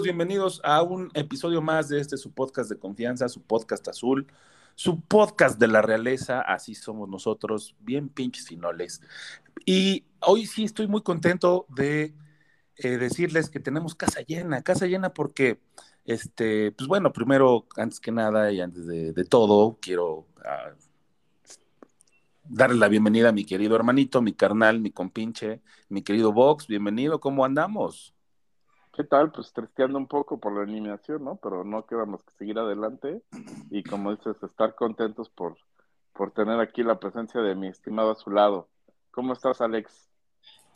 Bienvenidos a un episodio más de este su podcast de confianza, su podcast azul, su podcast de la realeza, así somos nosotros, bien pinches finoles. Y hoy sí estoy muy contento de eh, decirles que tenemos casa llena, casa llena porque, este, pues bueno, primero, antes que nada y antes de, todo, quiero ah, darle la bienvenida a mi querido hermanito, mi carnal, mi compinche, mi querido Vox, bienvenido, ¿cómo andamos? ¿Qué tal? Pues tristeando un poco por la eliminación, ¿no? Pero no queda más que seguir adelante y como dices, estar contentos por, por tener aquí la presencia de mi estimado a su lado. ¿Cómo estás, Alex?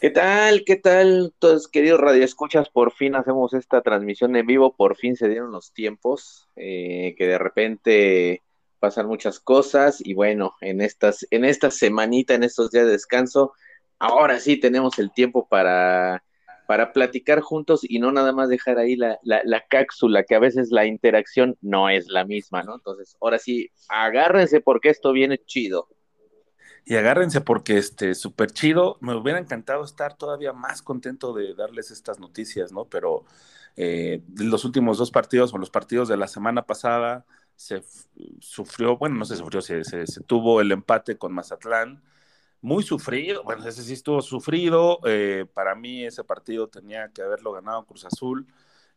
¿Qué tal? ¿Qué tal? Todos queridos radioescuchas, por fin hacemos esta transmisión en vivo, por fin se dieron los tiempos, eh, que de repente pasan muchas cosas y bueno, en estas, en esta semanita, en estos días de descanso, ahora sí tenemos el tiempo para, para platicar juntos y no nada más dejar ahí la, la, la cápsula, que a veces la interacción no es la misma, ¿no? Entonces, ahora sí, agárrense porque esto viene chido. Y agárrense porque este súper chido. Me hubiera encantado estar todavía más contento de darles estas noticias, ¿no? Pero eh, los últimos dos partidos o los partidos de la semana pasada se sufrió, bueno, no se sufrió, se- se tuvo el empate con Mazatlán. Muy sufrido, bueno, ese sí estuvo sufrido. eh, para mí ese partido tenía que haberlo ganado Cruz Azul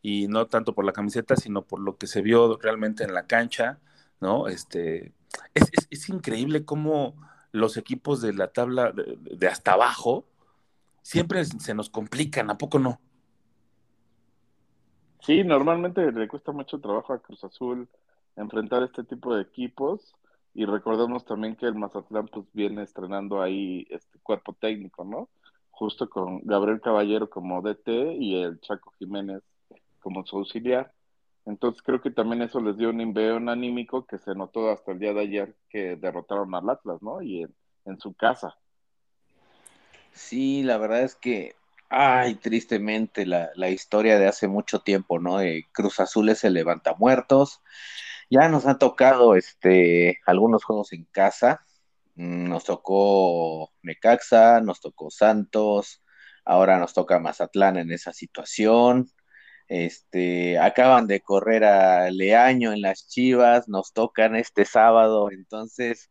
y no tanto por la camiseta, sino por lo que se vio realmente en la cancha, ¿no? Este, es, es- es increíble cómo los equipos de la tabla de, de hasta abajo siempre se nos complican, ¿a poco no? Sí, normalmente le cuesta mucho trabajo a Cruz Azul enfrentar este tipo de equipos y recordemos también que el Mazatlán pues viene estrenando ahí este cuerpo técnico, ¿no? Justo con Gabriel Caballero como DT y el Chaco Jiménez como su auxiliar. Entonces creo que también eso les dio un envión anímico que se notó hasta el día de ayer que derrotaron al Atlas, ¿no? Y en, en su casa. Sí, la verdad es que, ay, tristemente, la, la historia de hace mucho tiempo, ¿no? De Cruz Azul es el levantamuertos. Ya nos han tocado este, algunos juegos en casa. Mm, Nos tocó Necaxa, nos tocó Santos, ahora nos toca Mazatlán en esa situación. Este, acaban de correr a Leaño en las Chivas, nos tocan este sábado, entonces,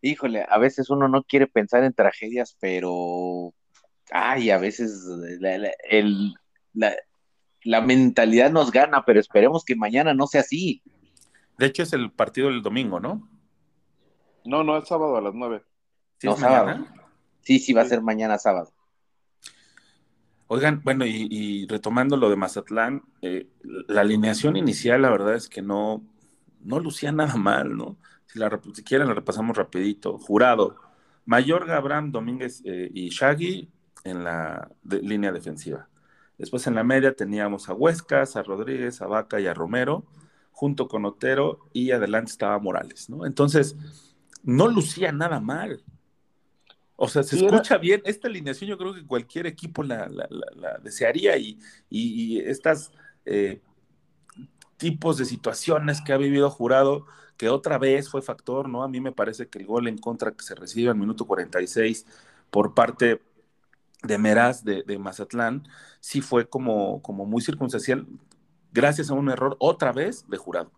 híjole, a veces uno no quiere pensar en tragedias, pero, ay, a veces la, la- el- la- la mentalidad nos gana, pero esperemos que mañana no sea así. De hecho, es el partido del domingo, ¿no? No, no, es sábado a las nueve. ¿Sí No, sábado. Sí, sí, va a ser mañana sábado. Oigan, bueno, y, y retomando lo de Mazatlán, eh, la alineación inicial, la verdad es que no, no lucía nada mal, ¿no? Si, la, si quieren, la repasamos rapidito. Jurado, Mayorga, Abraham, Domínguez eh, y Shaggy en la de- línea defensiva. Después en la media teníamos a Huescas, a Rodríguez, a Vaca y a Romero, junto con Otero, y adelante estaba Morales, ¿no? Entonces, no lucía nada mal. O sea, se escucha bien. Esta alineación yo creo que cualquier equipo la, la- la- la desearía y, y, y estas eh, tipos de situaciones que ha vivido Jurado, que otra vez fue factor, ¿no? A mí me parece que el gol en contra que se recibe al minuto 46 por parte de Meraz de, de Mazatlán, sí fue como, como muy circunstancial, gracias a un error otra vez de Jurado.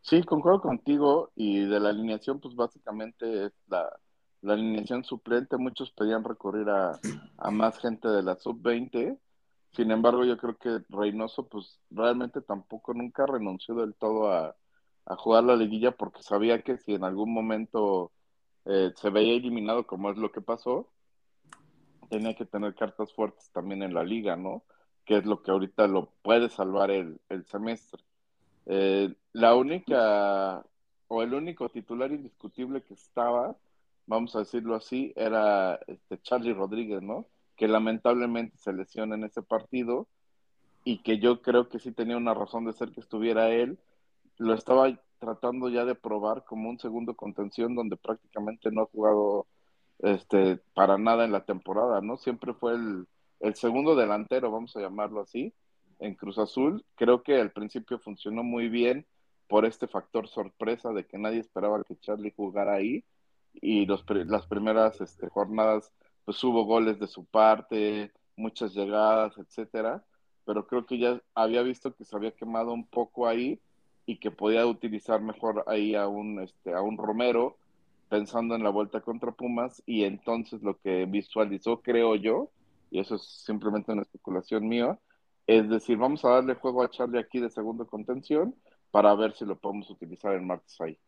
Sí, concuerdo contigo y de la alineación, pues básicamente es la, alineación suplente, muchos pedían recurrir a, a más gente de la sub-20. Sin embargo, yo creo que Reynoso, pues realmente tampoco nunca renunció del todo a, a jugar la liguilla porque sabía que si en algún momento eh, se veía eliminado, como es lo que pasó, tenía que tener cartas fuertes también en la liga, ¿no? Que es lo que ahorita lo puede salvar el, el semestre. Eh, la única, o el único titular indiscutible que estaba, vamos a decirlo así, era este Charlie Rodríguez, ¿no? Que lamentablemente se lesiona en ese partido y que yo creo que sí tenía una razón de ser que estuviera él. Lo estaba tratando ya de probar como un segundo contención donde prácticamente no ha jugado este, para nada en la temporada, ¿no? Siempre fue el, el segundo delantero, vamos a llamarlo así, en Cruz Azul. Creo que al principio funcionó muy bien por este factor sorpresa de que nadie esperaba que Charlie jugara ahí y los, las primeras este, jornadas pues hubo goles de su parte, muchas llegadas, etcétera, pero creo que ya había visto que se había quemado un poco ahí y que podía utilizar mejor ahí a un este a un Romero pensando en la vuelta contra Pumas y entonces lo que visualizó creo yo y eso es simplemente una especulación mía es decir vamos a darle juego a Charlie aquí de segundo contención para ver si lo podemos utilizar el martes ahí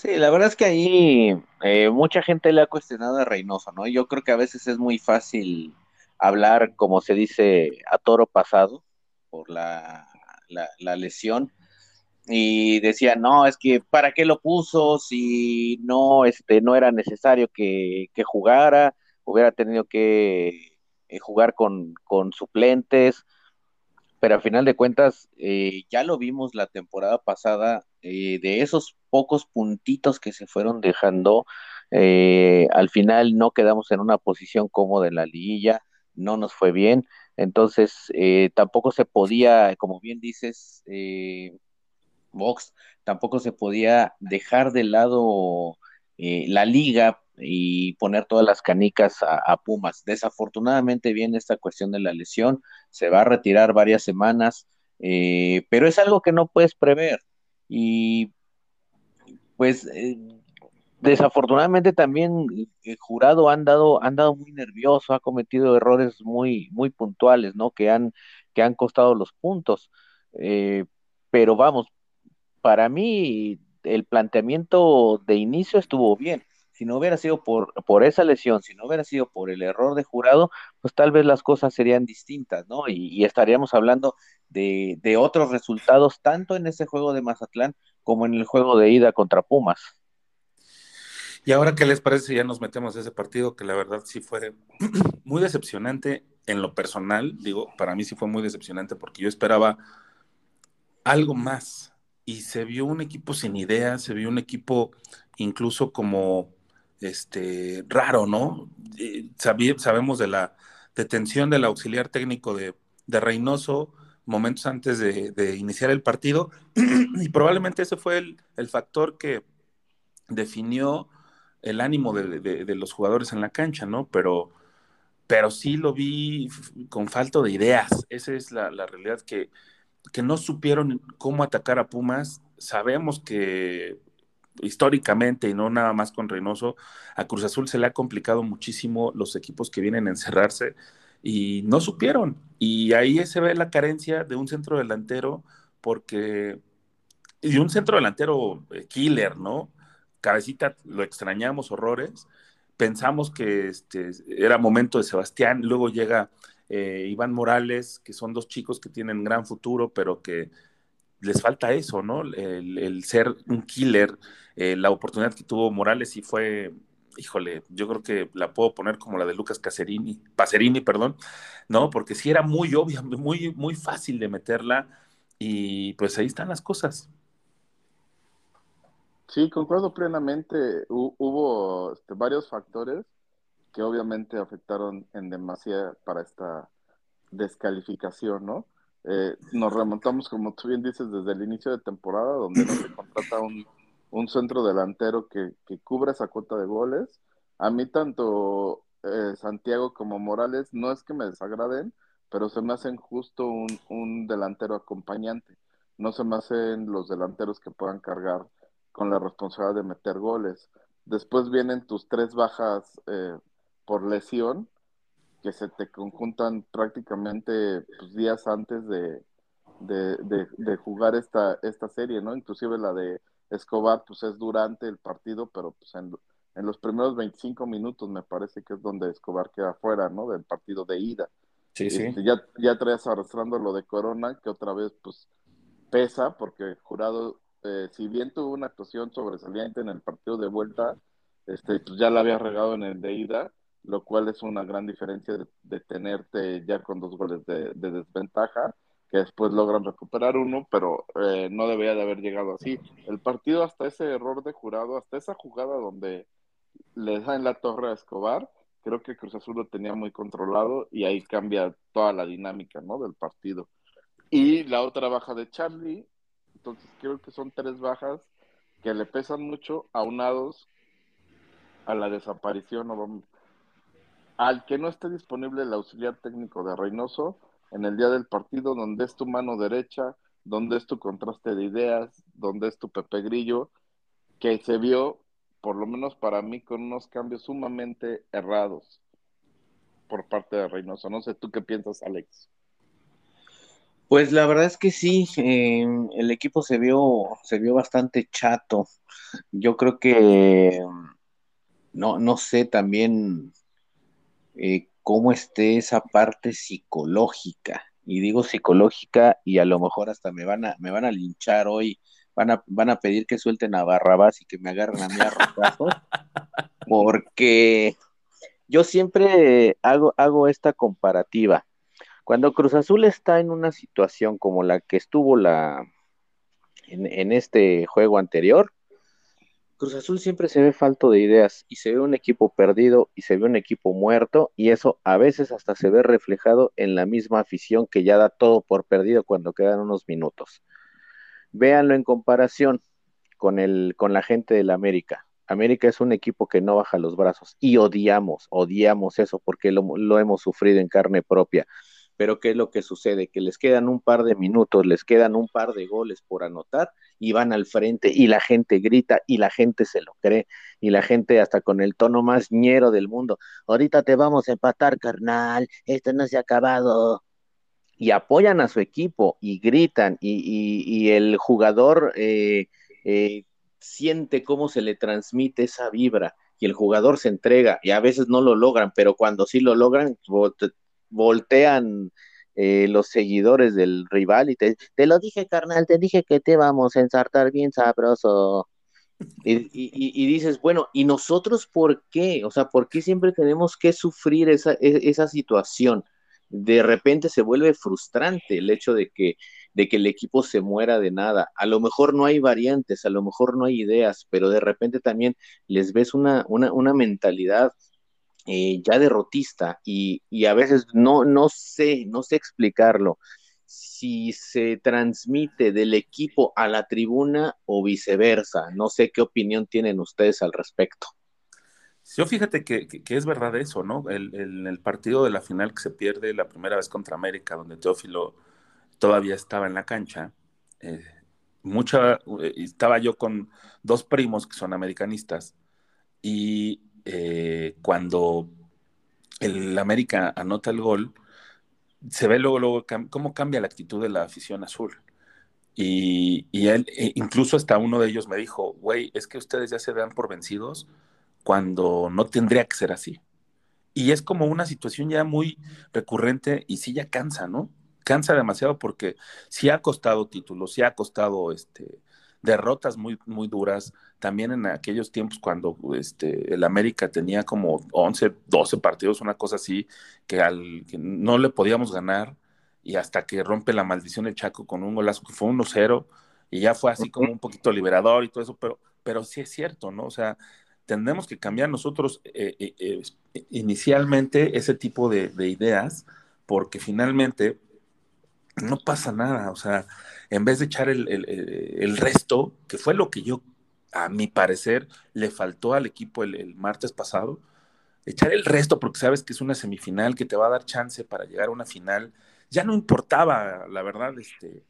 Sí, la verdad es que ahí eh, mucha gente le ha cuestionado a Reynoso, ¿no? Yo creo que a veces es muy fácil hablar, como se dice, a toro pasado por la, la, la lesión. Y decía, no, es que ¿para qué lo puso si no, este, no era necesario que, que jugara? Hubiera tenido que eh, jugar con, con suplentes pero a final de cuentas eh, ya lo vimos la temporada pasada, eh, de esos pocos puntitos que se fueron dejando, al final no quedamos en una posición cómoda en la liguilla, no nos fue bien, entonces tampoco se podía, como bien dices, Vox, tampoco se podía dejar de lado la liga y poner todas las canicas a, Pumas. Desafortunadamente viene esta cuestión de la lesión, se va a retirar varias semanas, eh, pero es algo que no puedes prever. Y pues eh, desafortunadamente también el jurado han dado, han muy nervioso, ha cometido errores muy, muy puntuales, ¿no? Que han, que han costado los puntos. Eh, pero vamos, para mí el planteamiento de inicio estuvo bien si no hubiera sido por, por esa lesión, si no hubiera sido por el error de jurado, pues tal vez las cosas serían distintas, ¿no? Y, estaríamos hablando de, de, otros resultados, tanto en ese juego de Mazatlán como en el juego de ida contra Pumas. Y ahora, ¿qué les parece ya nos metemos a ese partido? Que la verdad sí fue muy decepcionante en lo personal, digo, para mí sí fue muy decepcionante porque yo esperaba algo más y se vio un equipo sin ideas, se vio un equipo incluso como este, raro, ¿no? sabemos de la detención del auxiliar técnico de, Reynoso momentos antes de, iniciar el partido y probablemente ese fue el, factor que definió el ánimo de, los jugadores en la cancha, ¿no? Pero, pero sí lo vi con falta de ideas. Esa es la, la realidad que, que no supieron cómo atacar a Pumas. Sabemos que históricamente y no nada más con Reynoso, a Cruz Azul se le ha complicado muchísimo los equipos que vienen a encerrarse y no supieron. Y ahí se ve la carencia de un centro delantero porque, y un centro delantero eh, killer, ¿no? Cabecita, lo extrañamos horrores. Pensamos que este, era momento de Sebastián, luego llega eh, Iván Morales, que son dos chicos que tienen gran futuro, pero que les falta eso, ¿no? El, ser un killer, eh, la oportunidad que tuvo Morales y fue, híjole, yo creo que la puedo poner como la de Lucas Cacerini, Pacerini, perdón, ¿no? Porque sí era muy obvia, muy, muy fácil de meterla y pues ahí están las cosas. Sí, concuerdo plenamente. Hubo este, varios factores que obviamente afectaron en demasía para esta descalificación, ¿no? Eh, nos remontamos, como tú bien dices, desde el inicio de temporada, donde no se contrata un, un centro delantero que, que cubra esa cuota de goles. A mí tanto eh, Santiago como Morales no es que me desagraden, pero se me hacen justo un, un delantero acompañante. No se me hacen los delanteros que puedan cargar con la responsabilidad de meter goles. después vienen tus tres bajas eh, por lesión, que se te conjuntan prácticamente pues, días antes de, de, jugar esta, esta serie, ¿no? Inclusive la de Escobar, pues es durante el partido, pero pues en, en los primeros 25 minutos me parece que es donde Escobar queda fuera, ¿no? Del partido de ida. Sí, sí. Este, ya, ya traes arrastrando lo de Corona, que otra vez pues pesa, porque Jurado, eh, si bien tuvo una actuación sobresaliente en el partido de vuelta, este, pues ya la había regado en el de ida, lo cual es una gran diferencia de, tenerte ya con dos goles de, desventaja, que después logran recuperar uno, pero eh, no debería de haber llegado así. El partido hasta ese error de jurado, hasta esa jugada donde le da en la torre a Escobar, creo que Cruz Azul lo tenía muy controlado y ahí cambia toda la dinámica ¿no? del partido. Y la otra baja de Charlie, entonces creo que son tres bajas que le pesan mucho, aunados a la desaparición o al que no esté disponible el auxiliar técnico de Reynoso en el día del partido, donde es tu mano derecha, donde es tu contraste de ideas, donde es tu Pepe Grillo, que se vio, por lo menos para mí, con unos cambios sumamente errados por parte de Reynoso. No sé, ¿tú qué piensas, Alex? Pues la verdad es que sí, eh, el equipo se vio, se vio bastante chato. Yo creo que no, no sé también eh, cómo esté esa parte psicológica. Y digo psicológica y a lo mejor hasta me van a, me van a linchar hoy, van a, van a pedir que suelten a Barrabás y que me agarren a mí a porque yo siempre hago, hago esta comparativa. Cuando Cruz Azul está en una situación como la que estuvo la, en este juego anterior, Cruz Azul siempre se ve falto de ideas y se ve un equipo perdido y se ve un equipo muerto y eso a veces hasta se ve reflejado en la misma afición que ya da todo por perdido cuando quedan unos minutos. Véanlo en comparación con, el, con la gente del América. América es un equipo que no baja los brazos y odiamos, odiamos eso porque lo, lo hemos sufrido en carne propia pero ¿qué es lo que sucede? Que les quedan un par de minutos, les quedan un par de goles por anotar y van al frente y la gente grita y la gente se lo cree y la gente hasta con el tono más ñero del mundo, ahorita te vamos a empatar, carnal, esto no se ha acabado. Y apoyan a su equipo y gritan y, el jugador eh, eh, siente cómo se le transmite esa vibra y el jugador se entrega y a veces no lo logran, pero cuando sí lo logran, voltean eh, los seguidores del rival y te, te lo dije, carnal, te dije que te vamos a ensartar bien sabroso. Y, dices, bueno, ¿y nosotros por qué? O sea, ¿por qué siempre tenemos que sufrir esa, e, esa situación? De repente se vuelve frustrante el hecho de que, de que el equipo se muera de nada. A lo mejor no hay variantes, a lo mejor no hay ideas, pero de repente también les ves una, una, una mentalidad eh, ya derrotista y, a veces no, no sé, no sé explicarlo si se transmite del equipo a la tribuna o viceversa. No sé qué opinión tienen ustedes al respecto. Yo fíjate que, es verdad eso, ¿no? El, el, partido de la final que se pierde la primera vez contra América, donde Teófilo todavía estaba en la cancha, eh, mucha, eh, estaba yo con dos primos que son americanistas y eh, cuando el América anota el gol, se ve luego, cómo cambia la actitud de la afición azul. Y, él, e incluso hasta uno de ellos me dijo, güey, es que ustedes ya se dan por vencidos cuando no tendría que ser así. Y es como una situación ya muy recurrente y sí ya cansa, ¿no? Cansa demasiado porque sí ha costado títulos, sí ha costado este, derrotas muy, muy duras, también en aquellos tiempos cuando este, el América tenía como 11, 12 partidos, una cosa así, que, al, que no le podíamos ganar y hasta que rompe la maldición el Chaco con un golazo que fue 1-0 y ya fue así como un poquito liberador y todo eso, pero, pero sí es cierto, ¿no? O sea, tendremos que cambiar nosotros eh, eh, eh, inicialmente ese tipo de, de ideas porque finalmente no pasa nada, o sea, en vez de echar el, resto, que fue lo que yo, a mi parecer, le faltó al equipo el, martes pasado, echar el resto porque sabes que es una semifinal que te va a dar chance para llegar a una final, ya no importaba, la verdad, este,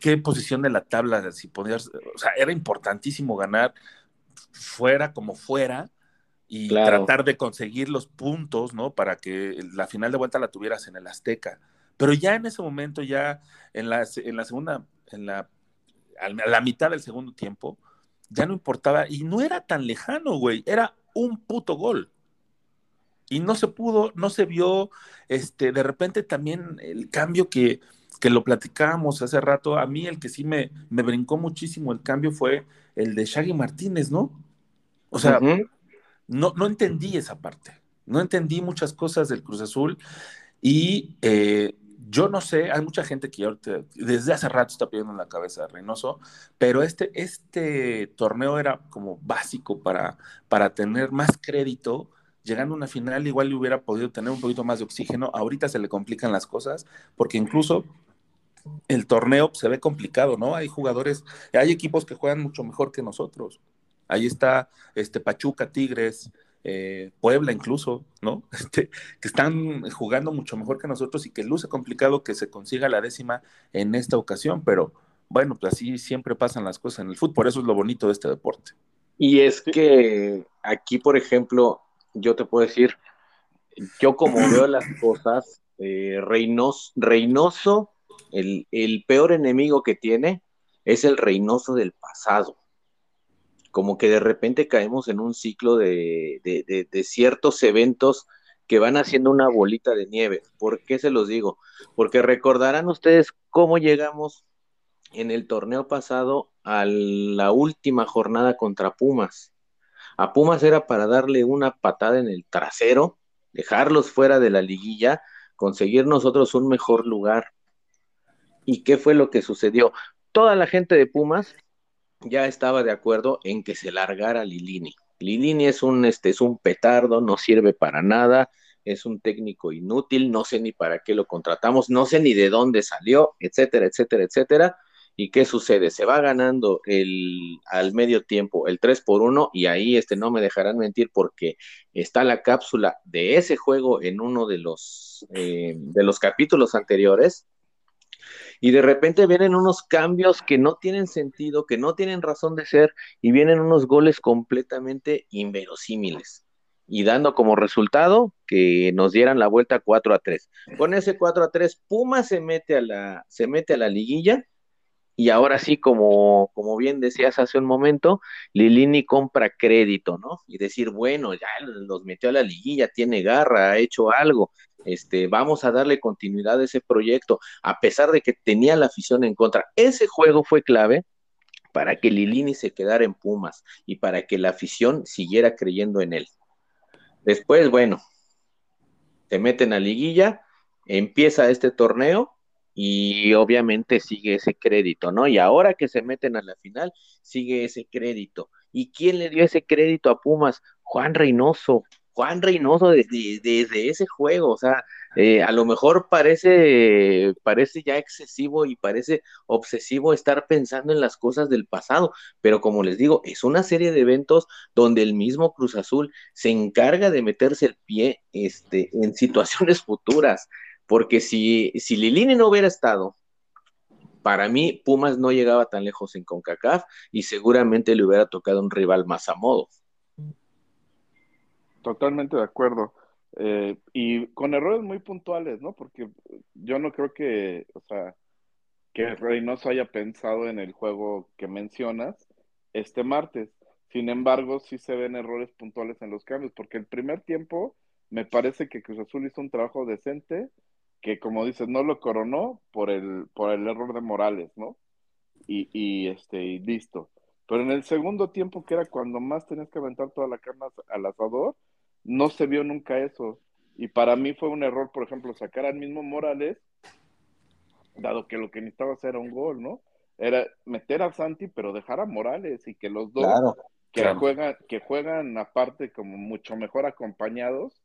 qué, posición de la tabla, si podías, o sea, era importantísimo ganar fuera como fuera y Claro. tratar de conseguir los puntos, ¿no? Para que la final de vuelta la tuvieras en el Azteca. Pero ya en ese momento, ya en la, en la segunda, en la, a la mitad del segundo tiempo, ya no importaba y no era tan lejano, güey, era un puto gol. Y no se pudo, no se vio, este, de repente también el cambio que, que lo platicábamos hace rato, a mí el que sí me, me brincó muchísimo el cambio fue el de Shaggy Martínez, ¿no? O sea, no, no entendí esa parte, no entendí muchas cosas del Cruz Azul y eh, yo no sé, hay mucha gente que ahorita, desde hace rato está pidiendo en la cabeza de Reynoso, pero este, este torneo era como básico para, para tener más crédito. Llegando a una final, igual le hubiera podido tener un poquito más de oxígeno. Ahorita se le complican las cosas, porque incluso el torneo se ve complicado, ¿no? Hay jugadores, hay equipos que juegan mucho mejor que nosotros. Ahí está este Pachuca, Tigres, eh, Puebla incluso, ¿no? Este, que están jugando mucho mejor que nosotros y que luce complicado que se consiga la décima en esta ocasión, pero bueno, pues así siempre pasan las cosas en el fútbol, por eso es lo bonito de este deporte. Y es que aquí, por ejemplo, yo te puedo decir, yo como veo las cosas, eh, Reynos- Reynoso, el, el peor enemigo que tiene es el Reynoso del pasado. Como que de repente caemos en un ciclo de, de- de- de ciertos eventos que van haciendo una bolita de nieve. ¿Por qué se los digo? Porque recordarán ustedes cómo llegamos en el torneo pasado a la última jornada contra Pumas. A Pumas era para darle una patada en el trasero, dejarlos fuera de la liguilla, conseguir nosotros un mejor lugar. ¿Y qué fue lo que sucedió? Toda la gente de Pumas ya estaba de acuerdo en que se largara Lilini. Lilini es un, este, es un petardo, no sirve para nada, es un técnico inútil, no sé ni para qué lo contratamos, no sé ni de dónde salió, etcétera, etcétera, etcétera. ¿Y qué sucede? Se va ganando el, al medio tiempo el 3 por 1 y ahí este, no me dejarán mentir porque está la cápsula de ese juego en uno de los, eh, de los capítulos anteriores y de repente vienen unos cambios que no tienen sentido, que no tienen razón de ser y vienen unos goles completamente inverosímiles y dando como resultado que nos dieran la vuelta 4 a 3. Con ese 4 a 3 Puma se mete a la se mete a la liguilla y ahora sí, como, como bien decías hace un momento, Lilini compra crédito, ¿no? Y decir, bueno, ya los metió a la liguilla, tiene garra, ha hecho algo, este, vamos a darle continuidad a ese proyecto, a pesar de que tenía la afición en contra. Ese juego fue clave para que Lilini se quedara en Pumas y para que la afición siguiera creyendo en él. Después, bueno, se meten a liguilla, empieza este torneo y obviamente sigue ese crédito, ¿no? Y ahora que se meten a la final, sigue ese crédito. ¿Y quién le dio ese crédito a Pumas? Juan Reynoso. Juan Reynoso desde, desde ese juego, o sea, eh, a lo mejor parece, parece ya excesivo y parece obsesivo estar pensando en las cosas del pasado, pero como les digo, es una serie de eventos donde el mismo Cruz Azul se encarga de meterse el pie este, en situaciones futuras. Porque si, si Lilini no hubiera estado, para mí Pumas no llegaba tan lejos en CONCACAF y seguramente le hubiera tocado un rival más a modo. Totalmente de acuerdo. Eh, y con errores muy puntuales, ¿no? Porque yo no creo que, o sea, que Reynoso haya pensado en el juego que mencionas este martes. Sin embargo, sí se ven errores puntuales en los cambios, porque el primer tiempo me parece que Cruz Azul hizo un trabajo decente, que como dices, no lo coronó por el, por el error de Morales, ¿no? Y, y este, y listo. Pero en el segundo tiempo, que era cuando más tenías que aventar toda la carne al asador, no se vio nunca eso. Y para mí fue un error, por ejemplo, sacar al mismo Morales, dado que lo que necesitaba era un gol, ¿no? Era meter a Santi, pero dejar a Morales y que los dos Claro. que Claro. juegan, que juegan aparte como mucho mejor acompañados,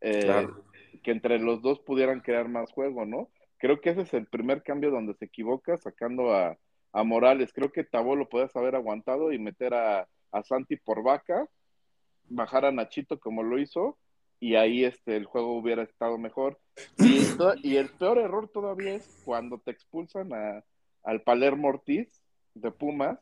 eh, Claro. Que entre los dos pudieran crear más juego, ¿no? Creo que ese es el primer cambio donde se equivoca sacando a, a Morales. Creo que Tabó lo puedes haber aguantado y meter a, a Santi por vaca, bajar a Nachito como lo hizo, y ahí este, el juego hubiera estado mejor. Y, y el peor error todavía es cuando te expulsan a, al Palermo Ortiz de Pumas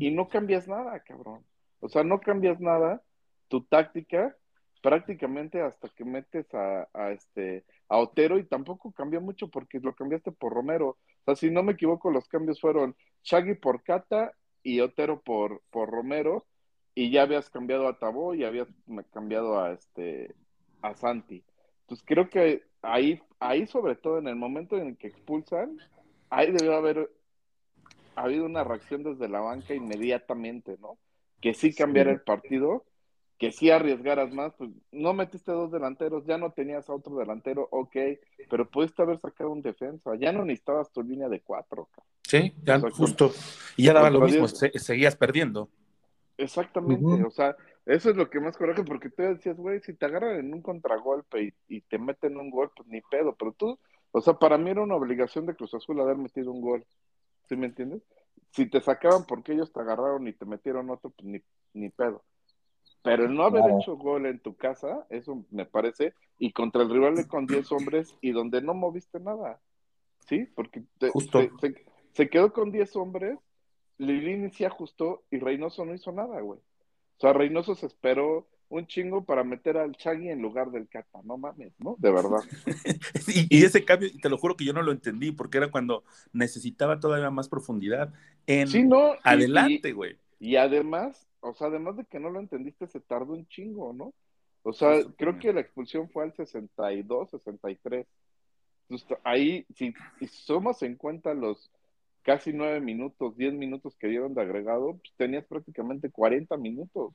y no cambias nada, cabrón. O sea, no cambias nada, tu táctica, prácticamente hasta que metes a, a este a Otero y tampoco cambió mucho porque lo cambiaste por Romero. O sea, si no me equivoco, los cambios fueron Shaggy por Cata y Otero por, por Romero y ya habías cambiado a Tabó y habías cambiado a este a Santi. Entonces creo que ahí, ahí sobre todo en el momento en el que expulsan, ahí debió haber habido una reacción desde la banca inmediatamente, ¿no? Que sí cambiara el partido, que sí arriesgaras más, pues no metiste dos delanteros, ya no tenías a otro delantero, ok, pero pudiste haber sacado un defensa, ya no necesitabas tu línea de cuatro. Sí, ya justo. Y ya daba lo mismo, seguías perdiendo. Exactamente, o sea, eso es lo que más coraje, porque tú decías, güey, si te agarran en un contragolpe y, y, te meten un gol, pues ni pedo, pero tú, o sea, para mí era una obligación de Cruz Azul haber metido un gol, ¿sí me entiendes? Si te sacaban porque ellos te agarraron y te metieron otro, pues ni, ni pedo. Pero el no haber hecho gol en tu casa, eso me parece, y contra el rival con 10 hombres y donde no moviste nada, ¿sí? Porque se, se, quedó con 10 hombres, Lilini se ajustó y Reynoso no hizo nada, güey. O sea, Reynoso se esperó un chingo para meter al Chagui en lugar del Cata, no mames, ¿no? De verdad. y, ese cambio, te lo juro que yo no lo entendí, porque era cuando necesitaba todavía más profundidad en sí, no, adelante, güey. Y, además, o sea, además de que no lo entendiste, se tardó un chingo, ¿no? O sea, creo que la expulsión fue al 62, 63. Entonces, ahí, si, si somos en cuenta los casi nueve minutos, diez minutos que dieron de agregado, pues tenías prácticamente 40 minutos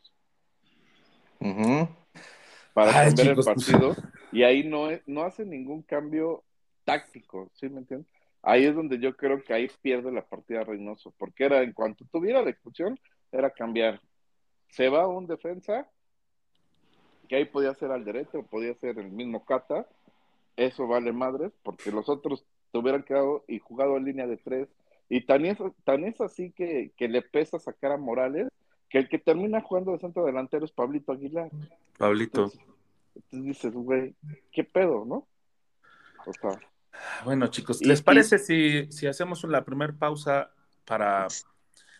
para cambiar el pues, partido. Y ahí no, no hace ningún cambio táctico, ¿sí me entiendes? Ahí es donde yo creo que ahí pierde la partida Reynoso, porque era en cuanto tuviera la expulsión, era cambiar. Se va un defensa, que ahí podía ser al derecho, podía ser el mismo Cata, eso vale madres, porque los otros te hubieran quedado y jugado en línea de tres, y tan es, tan es así que, que, le pesa sacar a Morales, que el que termina jugando de centro delantero es Pablito Aguilar. Pablito. Entonces, dices, güey, ¿qué pedo, no? O sea, bueno, chicos, ¿les parece si, si hacemos la primera pausa para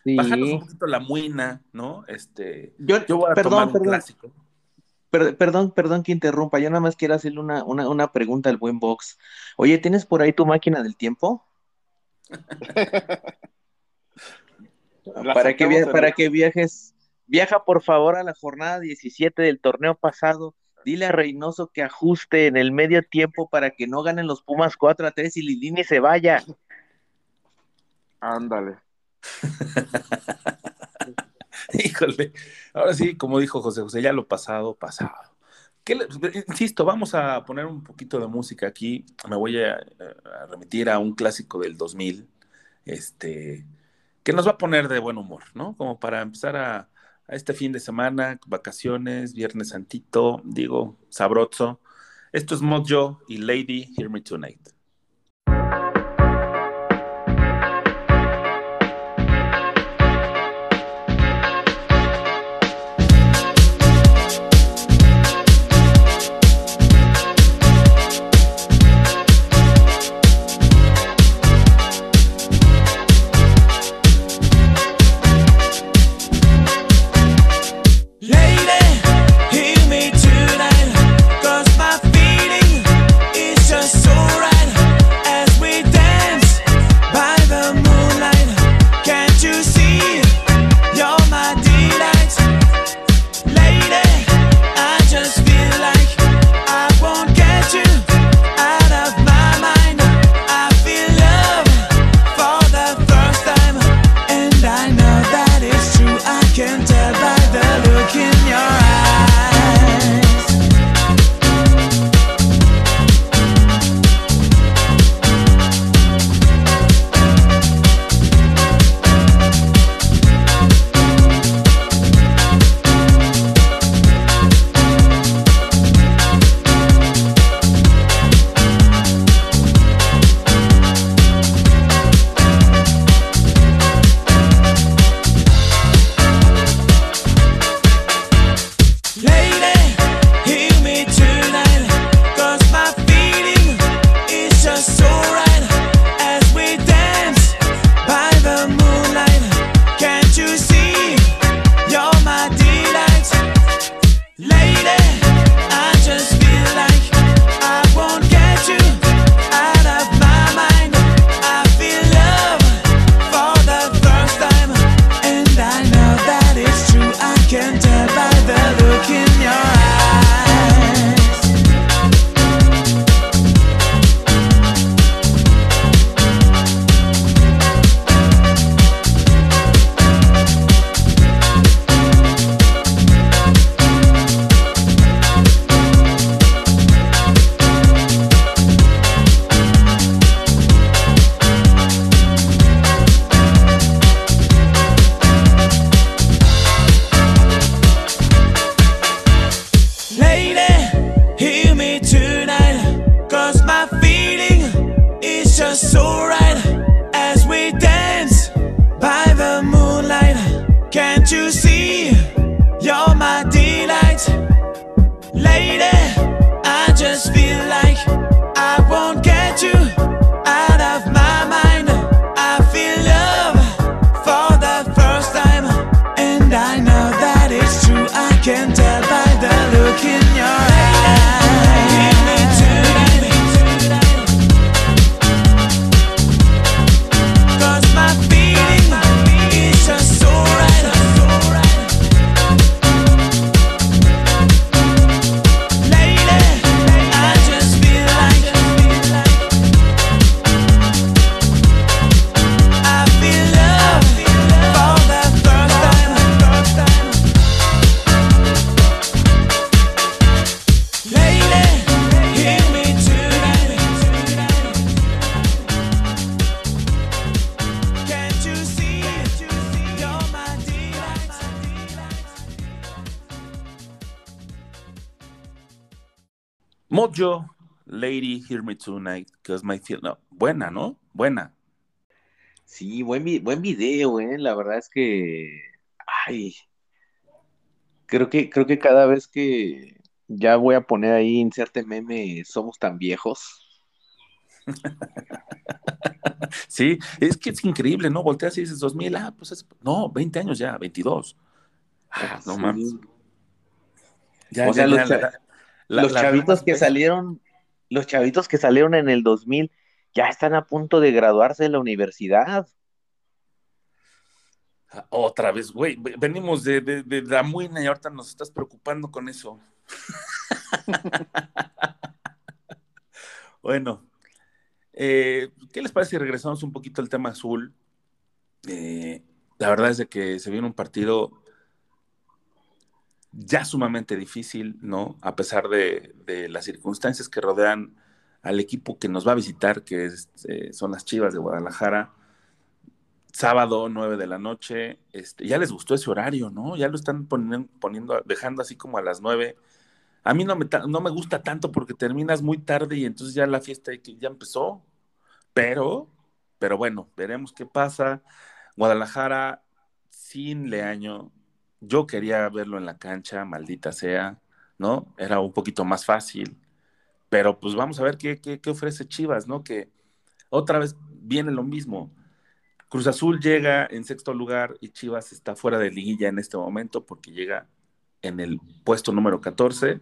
bajarnos un poquito la muina, ¿no? Este, yo, voy a tomar un clásico. perdón, perdón que interrumpa. Yo nada más quiero hacerle una, una, una pregunta al buen Box. Oye, ¿tienes por ahí tu máquina del tiempo? para, que para que viajes, viaja por favor a la jornada 17 del torneo pasado. Dile a Reynoso que ajuste en el medio tiempo para que no ganen los Pumas 4 a 3 y Lilini se vaya. Ándale. Híjole, ahora sí, como dijo José José, ya lo pasado, pasado. insisto, vamos a poner un poquito de música aquí. Me voy a, a, remitir a un clásico del 2000, este, que nos va a poner de buen humor, ¿no? Como para empezar a, a este fin de semana, vacaciones, Viernes Santito, digo, sabroso. Esto es Mojo y Lady Hear Me Tonight. Mojo, Lady, Hear Me Tonight, Cause My Feel. No, buena, ¿no? Buena. Sí, buen, buen video, ¿eh? La verdad es que. Ay. Creo que, creo que cada vez que ya voy a poner ahí, inserte meme, somos tan viejos. sí, es que es increíble, ¿no? Volteas y dices 2000, ah, pues es, no, 20 años ya, 22. Ah, no mames. Ya, o sea, los, chavitos que salieron, los chavitos que salieron en el 2000 ya están a punto de graduarse de la universidad. Ah, otra vez, güey, venimos de, de, de la muina y ahorita nos estás preocupando con eso. bueno, eh, ¿qué les parece si regresamos un poquito al tema azul? Eh, la verdad es de que se viene un partido ya sumamente difícil, ¿no? A pesar de, las circunstancias que rodean al equipo que nos va a visitar, que eh, son las Chivas de Guadalajara. Sábado, 9 de la noche. Este, ya les gustó ese horario, ¿no? Ya lo están poniendo, dejando así como a las 9. A mí no me, no me gusta tanto porque terminas muy tarde y entonces ya la fiesta ya empezó. Pero, pero bueno, veremos qué pasa. Guadalajara sin Leaño, yo quería verlo en la cancha, maldita sea, ¿no? Era un poquito más fácil, pero pues vamos a ver qué, qué, ofrece Chivas, ¿no? Que otra vez viene lo mismo. Cruz Azul llega en sexto lugar y Chivas está fuera de liguilla en este momento porque llega en el puesto número 14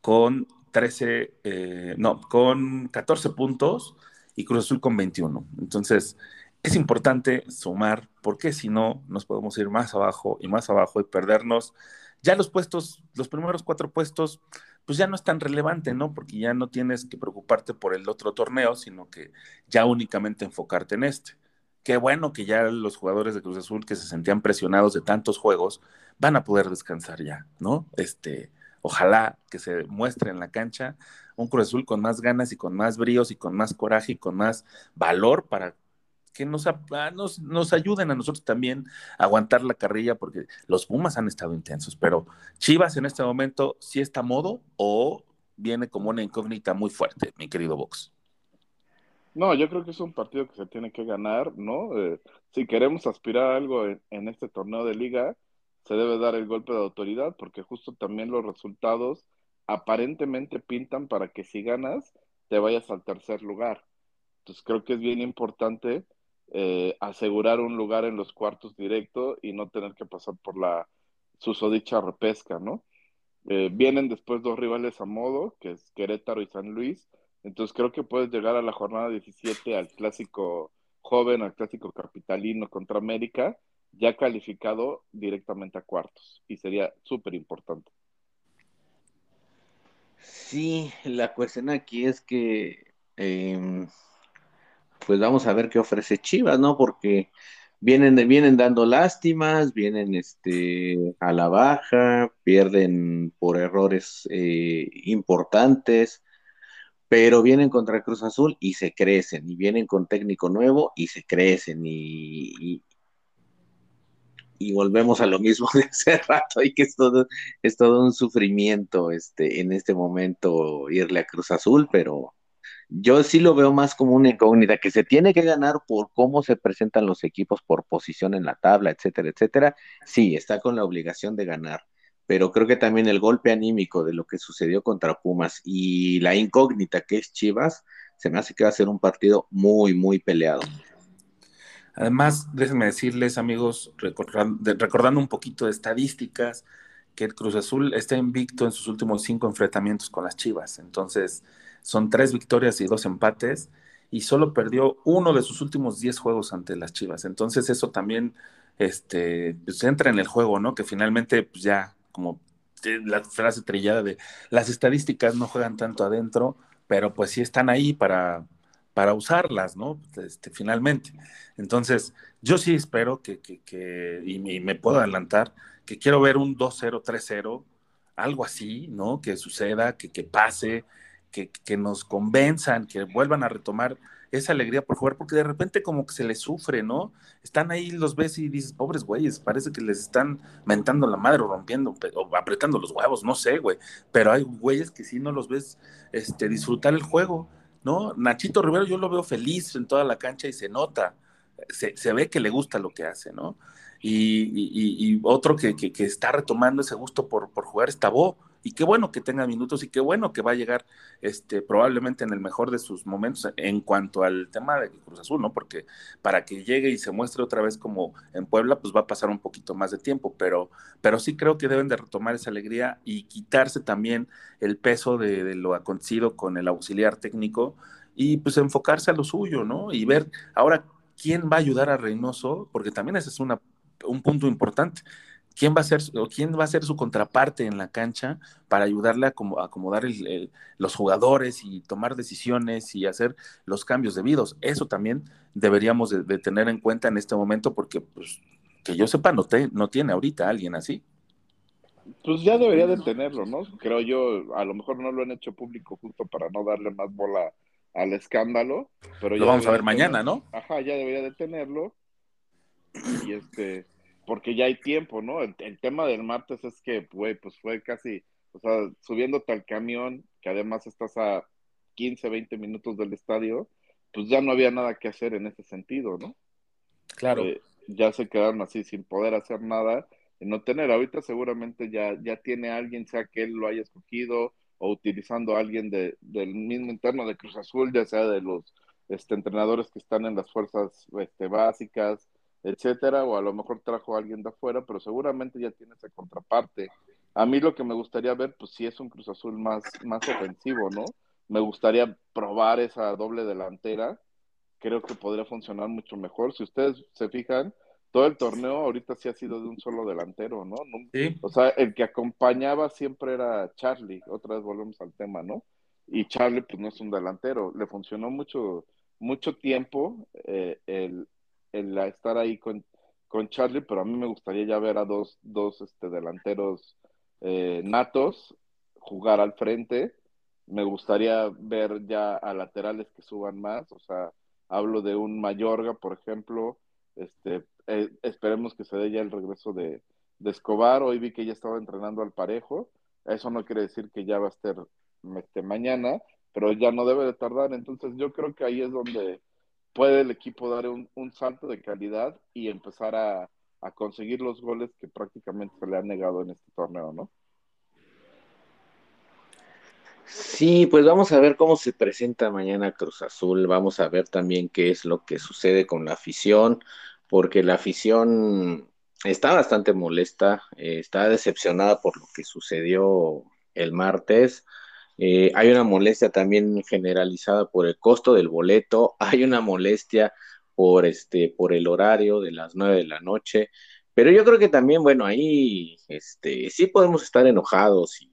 con 13, eh, no, con 14 puntos y Cruz Azul con 21. Entonces, es importante sumar, porque si no, nos podemos ir más abajo y más abajo y perdernos. Ya los puestos, los primeros cuatro puestos, pues ya no es tan relevante, ¿no? Porque ya no tienes que preocuparte por el otro torneo, sino que ya únicamente enfocarte en este. Qué bueno que ya los jugadores de Cruz Azul que se sentían presionados de tantos juegos van a poder descansar ya, ¿no? Este, ojalá que se muestre en la cancha un Cruz Azul con más ganas y con más bríos y con más coraje y con más valor para que ah, nos, nos, ayuden a nosotros también a aguantar la carrilla, porque los Pumas han estado intensos, pero Chivas en este momento sí está a modo o viene como una incógnita muy fuerte, mi querido Vox. No, yo creo que es un partido que se tiene que ganar, ¿no? Eh, si queremos aspirar a algo en, este torneo de liga, se debe dar el golpe de autoridad, porque justo también los resultados aparentemente pintan para que si ganas, te vayas al tercer lugar. Entonces creo que es bien importante eh, asegurar un lugar en los cuartos directo y no tener que pasar por la susodicha repesca, ¿no? Eh, vienen después dos rivales a modo, que es Querétaro y San Luis, entonces creo que puedes llegar a la jornada 17 al clásico joven, al clásico capitalino contra América, ya calificado directamente a cuartos, y sería súper importante. Sí, la cuestión aquí es que em, pues vamos a ver qué ofrece Chivas, ¿no? Porque vienen, vienen dando lástimas, vienen este, a la baja, pierden por errores eh, importantes, pero vienen contra Cruz Azul y se crecen, y vienen con técnico nuevo y se crecen, y, y, volvemos a lo mismo de hace rato, y que es todo, es todo un sufrimiento este, en este momento irle a Cruz Azul, pero yo sí lo veo más como una incógnita que se tiene que ganar por cómo se presentan los equipos por posición en la tabla, etcétera, etcétera. Sí, está con la obligación de ganar, pero creo que también el golpe anímico de lo que sucedió contra Pumas y la incógnita que es Chivas, se me hace que va a ser un partido muy, muy peleado. Además, déjenme decirles, amigos, recordando, un poquito de estadísticas, que el Cruz Azul está invicto en sus últimos cinco enfrentamientos con las Chivas. Entonces, son tres victorias y dos empates y solo perdió uno de sus últimos diez juegos ante las Chivas. Entonces eso también este, pues, entra en el juego, ¿no? Que finalmente pues ya como la frase trillada de las estadísticas no juegan tanto adentro, pero pues sí están ahí para, para usarlas, ¿no? Este, finalmente. Entonces, yo sí espero que, que, y, me puedo adelantar, que quiero ver un 2-0, 3-0, algo así, ¿no? Que suceda, que, que pase, que, nos convenzan, que vuelvan a retomar esa alegría por jugar, porque de repente como que se les sufre, ¿no? Están ahí, los ves y dices, pobres güeyes, parece que les están mentando la madre o rompiendo o apretando los huevos, no sé, güey, pero hay güeyes que sí no los ves este, disfrutar el juego, ¿no? Nachito Rivero yo lo veo feliz en toda la cancha y se nota, se, se ve que le gusta lo que hace, ¿no? Y, otro que, que, está retomando ese gusto por, por jugar es Tabó, y qué bueno que tenga minutos y qué bueno que va a llegar este, probablemente en el mejor de sus momentos en cuanto al tema de Cruz Azul, ¿no? Porque para que llegue y se muestre otra vez como en Puebla, pues va a pasar un poquito más de tiempo, pero, pero sí creo que deben de retomar esa alegría y quitarse también el peso de, de lo acontecido con el auxiliar técnico y pues enfocarse a lo suyo, ¿no? Y ver ahora quién va a ayudar a Reynoso, porque también ese es una, un punto importante quién va a ser o quién va a ser su contraparte en la cancha para ayudarle a, acomodar los jugadores y tomar decisiones y hacer los cambios debidos. Eso también deberíamos de, tener en cuenta en este momento porque, pues, que yo sepa, no, no tiene ahorita alguien así. Pues ya debería de tenerlo, ¿no? Creo yo, a lo mejor no lo han hecho público justo para no darle más bola al escándalo, pero lo vamos a ver mañana, ¿no? Ajá, ya debería de tenerlo. Y este, porque ya hay tiempo, ¿no? El, tema del martes es que, güey, pues fue casi, o sea, subiéndote al camión, que además estás a 15, 20 minutos del estadio, pues ya no había nada que hacer en ese sentido, ¿no? Claro. Eh, ya se quedaron así sin poder hacer nada y no tener. Ahorita seguramente ya, ya tiene alguien, sea que él lo haya escogido o utilizando a alguien de, del mismo interno de Cruz Azul, ya sea de los este, entrenadores que están en las fuerzas este, básicas, etcétera, o a lo mejor trajo a alguien de afuera, pero seguramente ya tiene esa contraparte. A mí lo que me gustaría ver, pues sí es un Cruz Azul más, más ofensivo, ¿no? Me gustaría probar esa doble delantera. Creo que podría funcionar mucho mejor. Si ustedes se fijan, todo el torneo ahorita sí ha sido de un solo delantero, ¿no? Sí. O sea, el que acompañaba siempre era Charlie. Otra vez volvemos al tema, ¿no? Y Charlie, pues no es un delantero. Le funcionó mucho, mucho tiempo eh, el, el estar ahí con, con Charlie, pero a mí me gustaría ya ver a dos, dos este, delanteros eh, natos jugar al frente. Me gustaría ver ya a laterales que suban más, o sea, hablo de un Mayorga, por ejemplo, este, eh, esperemos que se dé ya el regreso de, de, Escobar, hoy vi que ya estaba entrenando al parejo, eso no quiere decir que ya va a estar este, mañana, pero ya no debe de tardar, entonces yo creo que ahí es donde puede el equipo dar un, salto de calidad y empezar a, conseguir los goles que prácticamente se le han negado en este torneo, ¿no? Sí, pues vamos a ver cómo se presenta mañana Cruz Azul, vamos a ver también qué es lo que sucede con la afición, porque la afición está bastante molesta, eh, está decepcionada por lo que sucedió el martes. Eh, hay una molestia también generalizada por el costo del boleto, hay una molestia por este, por el horario de las nueve de la noche, pero yo creo que también, bueno, ahí este, sí podemos estar enojados y,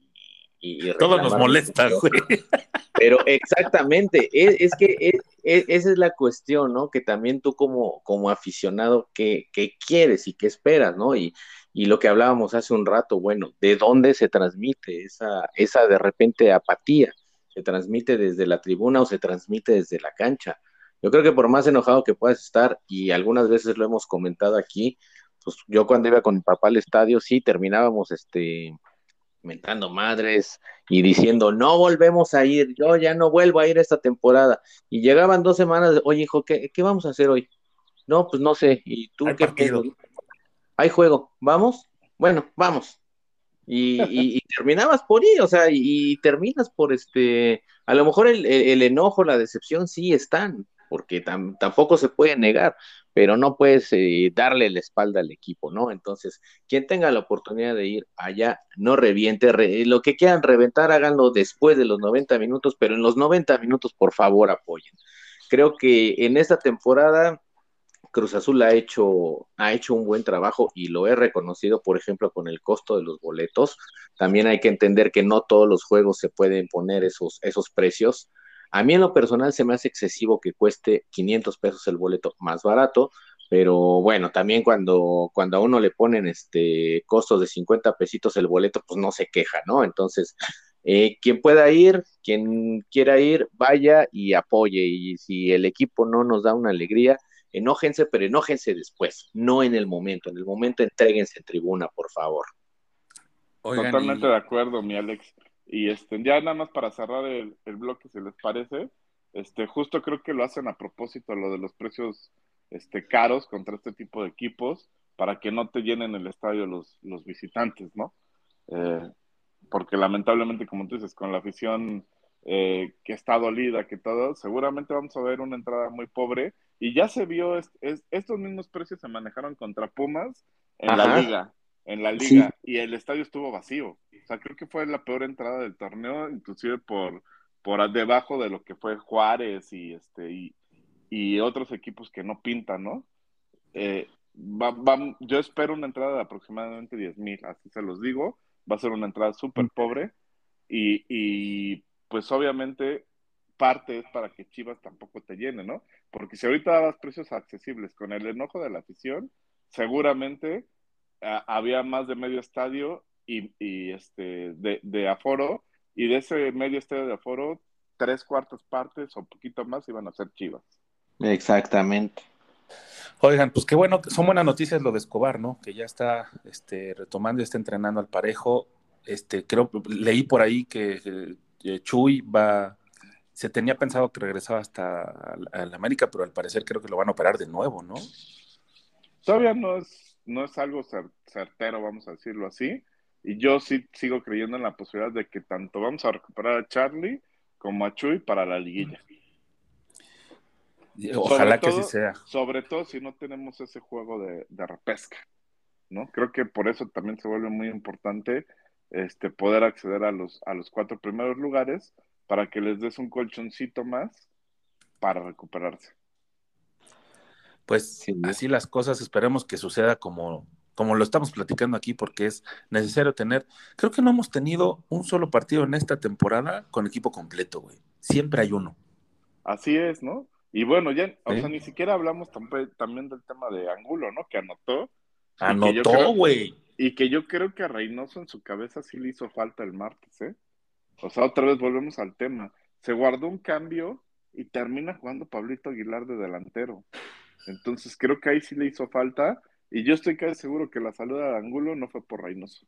todo nos molesta, güey. Pero exactamente, es, que esa es la cuestión, ¿no? Que también tú como, como aficionado, ¿qué, ¿qué, quieres y qué esperas, ¿no? Y, y lo que hablábamos hace un rato, bueno, ¿de dónde se transmite esa, esa de repente apatía? ¿Se transmite desde la tribuna o se transmite desde la cancha? Yo creo que por más enojado que puedas estar, y algunas veces lo hemos comentado aquí, pues yo cuando iba con mi papá al estadio, sí, terminábamos este mentando madres y diciendo, no volvemos a ir, yo ya no vuelvo a ir esta temporada. Y llegaban dos semanas, oye hijo, ¿qué, qué vamos a hacer hoy? No, pues no sé, ¿y tú qué partido? Hay juego, ¿vamos? Bueno, vamos. Y, terminabas por ir, o sea, y, terminas por este, a lo mejor el, enojo, la decepción sí están, porque tampoco se puede negar, pero no puedes eh, darle la espalda al equipo, ¿no? Entonces, quien tenga la oportunidad de ir allá, no reviente, lo que quieran reventar, háganlo después de los 90 minutos, pero en los 90 minutos, por favor, apoyen. Creo que en esta temporada Cruz Azul ha hecho, ha hecho un buen trabajo y lo he reconocido, por ejemplo, con el costo de los boletos. También hay que entender que no todos los juegos se pueden poner esos, esos precios. A mí en lo personal se me hace excesivo que cueste 500 pesos el boleto más barato, pero bueno, también cuando, cuando a uno le ponen este costos de 50 pesitos el boleto, pues no se queja, ¿no? Entonces, Eh, quien pueda ir, quien quiera ir, vaya y apoye. Y si el equipo no nos da una alegría, enójense, pero enójense después, no en el momento. En el momento entréguense en tribuna, por favor. Totalmente de acuerdo, mi Alex. Y este, ya nada más para cerrar el, el, bloque, si les parece, este, justo creo que lo hacen a propósito lo de los precios este, caros contra este tipo de equipos, para que no te llenen el estadio los, los visitantes, ¿no? Eh, porque lamentablemente, como tú dices, con la afición eh, que está dolida, que todo, seguramente vamos a ver una entrada muy pobre. Y ya se vio, es, estos mismos precios se manejaron contra Pumas en la liga, en la liga, y el estadio estuvo vacío. O sea, creo que fue la peor entrada del torneo, inclusive por, por debajo de lo que fue Juárez y este y, y otros equipos que no pintan, ¿no? Eh, yo espero una entrada de aproximadamente 10 mil, así se los digo. Va a ser una entrada súper pobre y, y, pues obviamente parte es para que Chivas tampoco te llene, ¿no? Porque si ahorita dabas precios accesibles con el enojo de la afición, seguramente había más de medio estadio y, y este de, de, aforo y de ese medio estadio de aforo, tres cuartas partes o poquito más iban a ser Chivas. Exactamente. Oigan, pues qué bueno, son buenas noticias lo de Escobar, ¿no? Que ya está este, retomando y está entrenando al parejo. Este, creo, leí por ahí que eh, Chuy va, se tenía pensado que regresaba hasta la América, pero al parecer creo que lo van a operar de nuevo, ¿no? Todavía no es, no es algo certero, vamos a decirlo así. Y yo sí sigo creyendo en la posibilidad de que tanto vamos a recuperar a Charlie como a Chuy para la liguilla. Ojalá que así sea. Sobre todo si no tenemos ese juego de, repesca, ¿no? Creo que por eso también se vuelve muy importante este, poder acceder a los, a los cuatro primeros lugares para que les des un colchoncito más para recuperarse. Pues así las cosas, esperemos que suceda como, como lo estamos platicando aquí, porque es necesario tener, creo que no hemos tenido un solo partido en esta temporada con equipo completo, güey. Siempre hay uno. Así es, ¿no? Y bueno, ya, o sea, ni siquiera hablamos también del tema de Angulo, ¿no? Que anotó. Anotó, güey. Y que yo creo que a Reynoso en su cabeza sí le hizo falta el martes, ¿eh? O sea, otra vez volvemos al tema. Se guardó un cambio y termina jugando Pablito Aguilar de delantero. Entonces creo que ahí sí le hizo falta. Y yo estoy casi seguro que la salud de Angulo no fue por Reynoso.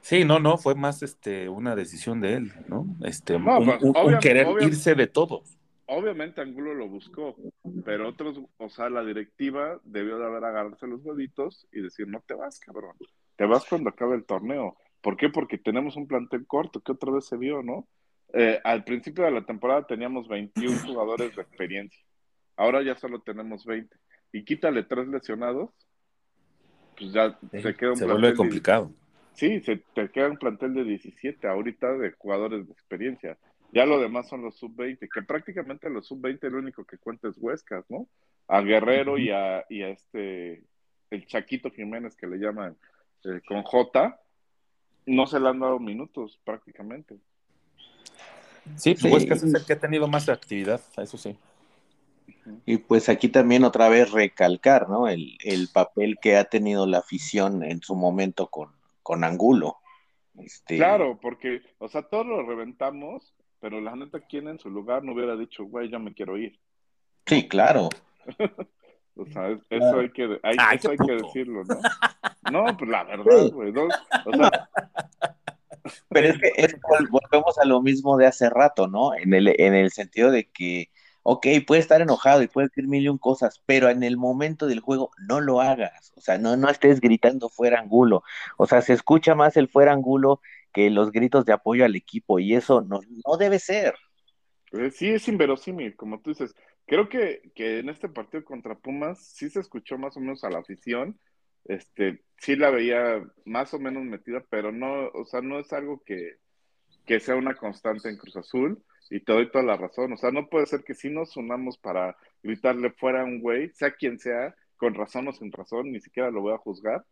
Sí, no, no, fue más este una decisión de él, ¿no? Este, un, querer irse de todos obviamente Angulo lo buscó, pero otros, o sea, la directiva debió de haber agarrarse los huevitos y decir, no te vas, cabrón, te vas cuando acabe el torneo. ¿Por qué? Porque tenemos un plantel corto, que otra vez se vio, ¿no? Eh, al principio de la temporada teníamos 21 jugadores de experiencia, ahora ya solo tenemos 20. Y quítale tres lesionados, pues ya se queda un se vuelve complicado. sí, se te queda un plantel de 17 ahorita de jugadores de experiencia. Ya lo demás son los sub-20, que prácticamente los sub-20 el único que cuenta es Huescas, ¿no? A Guerrero y, a, y a este, el Chaquito Jiménez que le llaman eh, con J, no se le han dado minutos prácticamente. Sí, pues Huescas es el que ha tenido más actividad, eso sí. Y pues aquí también otra vez recalcar, ¿no? El, el papel que ha tenido la afición en su momento con, con Angulo. Este... Claro, porque, o sea, todos lo reventamos, pero la neta, ¿quién en su lugar no hubiera dicho, güey, ya me quiero ir? Sí, claro. o sea, eso, hay que, eso hay que decirlo, ¿no? No, pues la verdad, güey. o sea... Pero es que volvemos a lo mismo de hace rato, ¿no? En el, en el sentido de que, ok, puede estar enojado y puede decir mil y un cosas, pero en el momento del juego no lo hagas. O sea, no, no estés gritando fuera angulo. O sea, se escucha más el fuera angulo que los gritos de apoyo al equipo y eso no, no debe ser. Eh, sí, es inverosímil, como tú dices. Creo que, que en este partido contra Pumas sí se escuchó más o menos a la afición. Este, sí la veía más o menos metida, pero no, o sea, no es algo que, que sea una constante en Cruz Azul y te doy toda la razón. O sea, no puede ser que si nos unamos para gritarle fuera a un güey, sea quien sea, con razón o sin razón, ni siquiera lo voy a juzgar,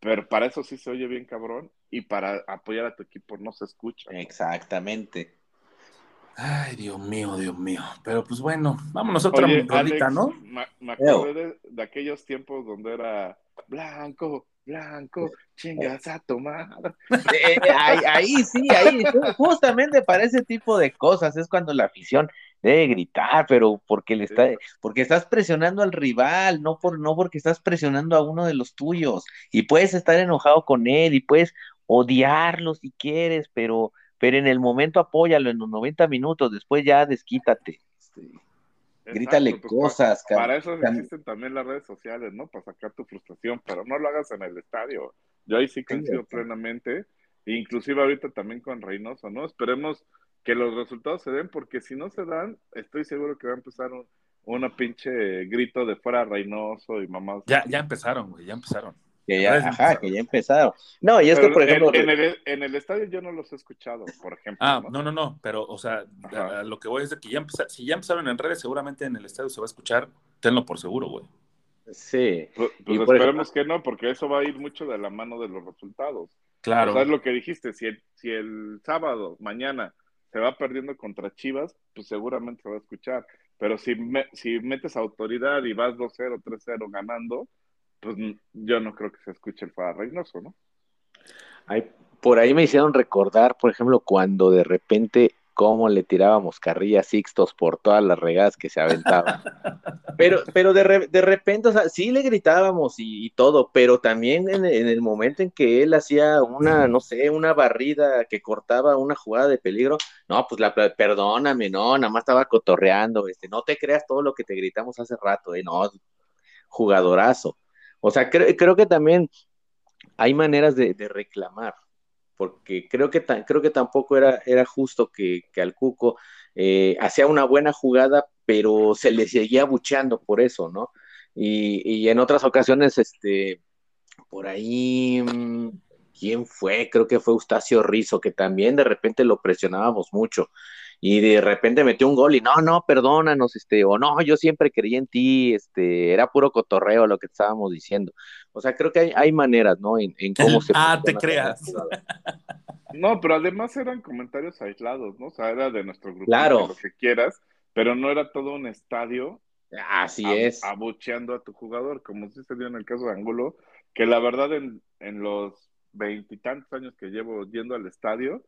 pero para eso sí se oye bien cabrón y para apoyar a tu equipo no se escucha. Exactamente. Ay, Dios mío, Dios mío. Pero pues bueno, vámonos otra rolita, ¿no? Me, acordé de, aquellos tiempos donde era blanco, Blanco, chingas a tomar. Eh, eh, ahí, ahí sí, ahí, justamente para ese tipo de cosas es cuando la afición debe gritar, pero porque le está, porque estás presionando al rival, no por, no porque estás presionando a uno de los tuyos, y puedes estar enojado con él, y puedes odiarlo si quieres, pero, pero en el momento apóyalo en los 90 minutos, después ya desquítate. Este, grítale pues, cosas, para, para eso existen también las redes sociales, ¿no? Para sacar tu frustración, pero no lo hagas en el estadio. Yo ahí sí coincido plenamente, inclusive ahorita también con Reynoso, ¿no? Esperemos que los resultados se den, porque si no se dan, estoy seguro que va a empezar un una pinche grito de fuera Reynoso y mamás. Ya, ya empezaron, güey, ya empezaron. Que ya, ajá, que ya empezaron. No, y es que, por ejemplo. En, el, en, el, estadio yo no los he escuchado, por ejemplo. Ah, no, no, no, pero, o sea, lo que voy es de que ya empezaron, si ya empezaron en redes, seguramente en el estadio se va a escuchar, tenlo por seguro, güey. Sí. Pues, pues esperemos que no, porque eso va a ir mucho de la mano de los resultados. Claro. O sea, es lo que dijiste, si el, si el sábado, mañana, se va perdiendo contra Chivas, pues seguramente se va a escuchar. Pero si, si metes autoridad y vas 2-0, 3-0 ganando, pues yo no creo que se escuche el Fada Reynoso, ¿no? Hay, por ahí me hicieron recordar, por ejemplo, cuando de repente cómo le tirábamos carrilla a Sixtos por todas las regadas que se aventaban. Pero, pero de, de repente, o sea, sí le gritábamos y, todo, pero también en, el momento en que él hacía una, no sé, una barrida que cortaba una jugada de peligro, no, pues la, perdóname, no, nada más estaba cotorreando, este, no te creas todo lo que te gritamos hace rato, eh, no, jugadorazo. O sea, creo que también hay maneras de reclamar porque creo que, creo que tampoco era, era justo que, que al Cuco eh, hacía una buena jugada, pero se le seguía bucheando por eso, ¿no? Y, y en otras ocasiones, este, por ahí, mm, ¿quién fue? Creo que fue Eustacio Rizo, que también de repente lo presionábamos mucho y de repente metió un gol y no, no, perdónanos, este, o no, yo siempre creí en ti, este, era puro cotorreo lo que estábamos diciendo. O sea, creo que hay, hay maneras, ¿no? En, cómo se... ah, te creas. No, pero además eran comentarios aislados, ¿no? O sea, era de nuestro grupo, claro. lo que quieras, pero no era todo un estadio. Así es. Abucheando a tu jugador, como sí se dio en el caso de Angulo, que la verdad en, en los veintitantos años que llevo yendo al estadio,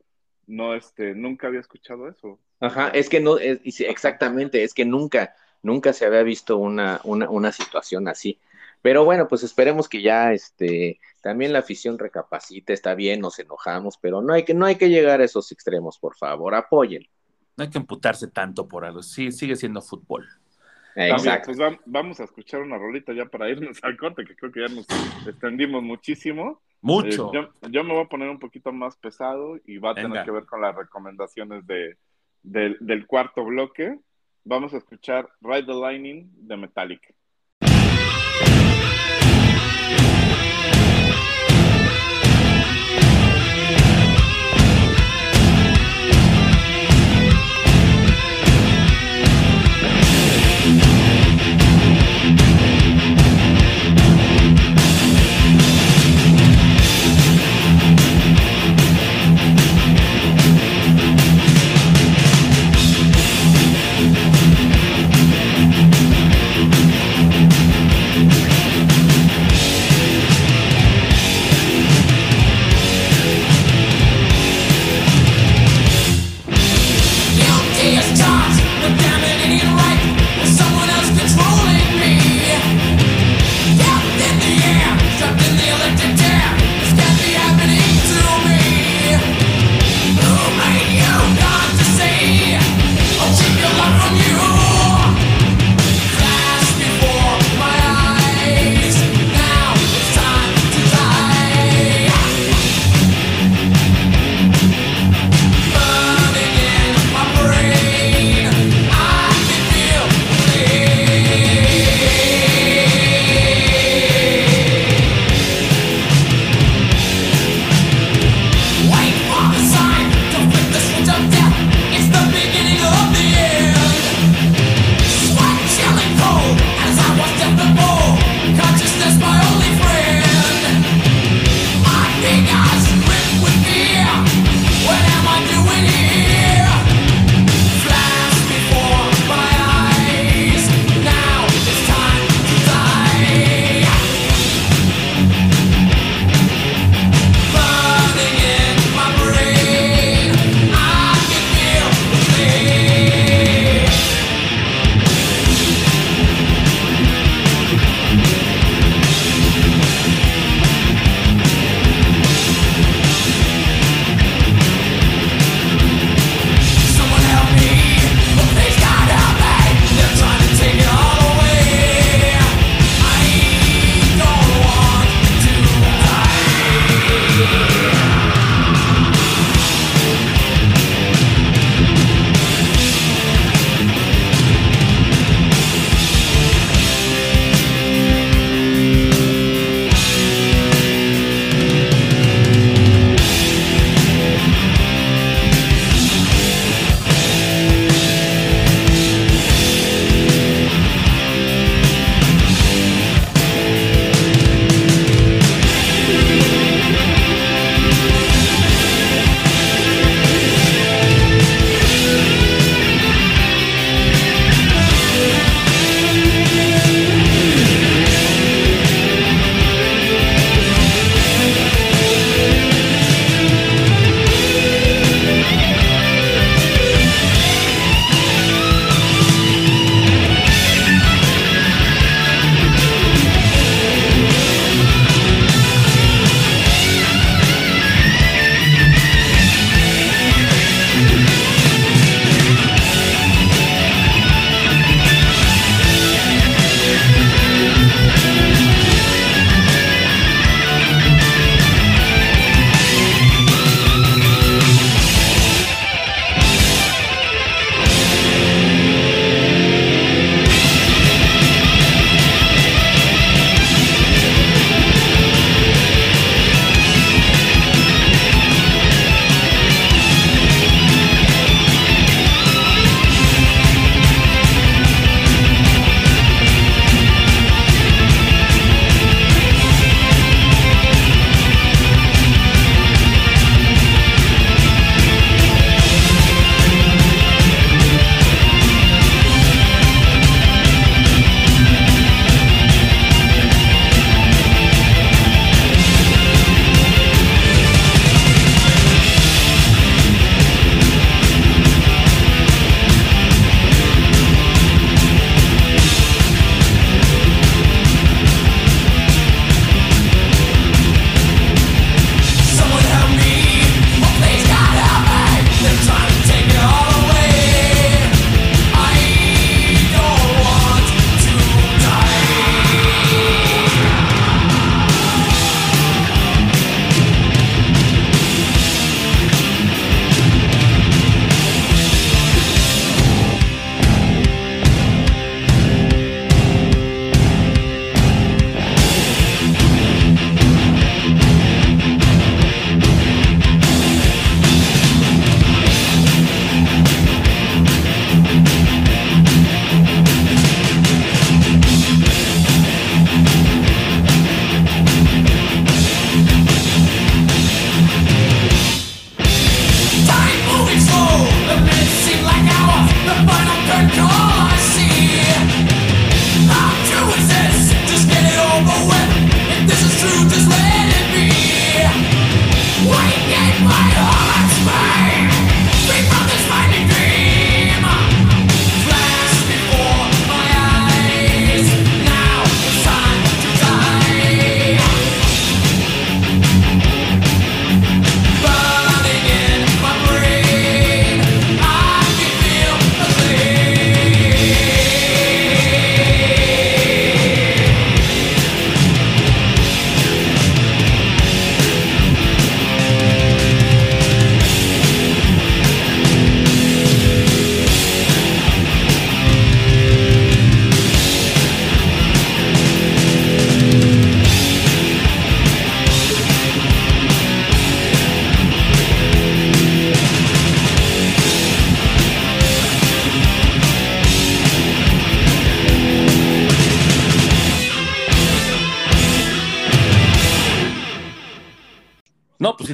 no, este, nunca había escuchado eso. Ajá, es que no, es, exactamente, es que nunca, nunca se había visto una, una, una situación así. Pero bueno, pues esperemos que ya este también la afición recapacite, está bien, nos enojamos, pero no hay que, no hay que llegar a esos extremos, por favor, apoyen. No hay que emputarse tanto por algo, sí, sigue siendo fútbol. Exacto. Pues vamos a escuchar una rolita ya para irnos al corte, que creo que ya nos extendimos muchísimo. Mucho. Eh, yo, me voy a poner un poquito más pesado y va a tener que ver con las recomendaciones de, del cuarto bloque. Vamos a escuchar Ride the Lightning de Metallica.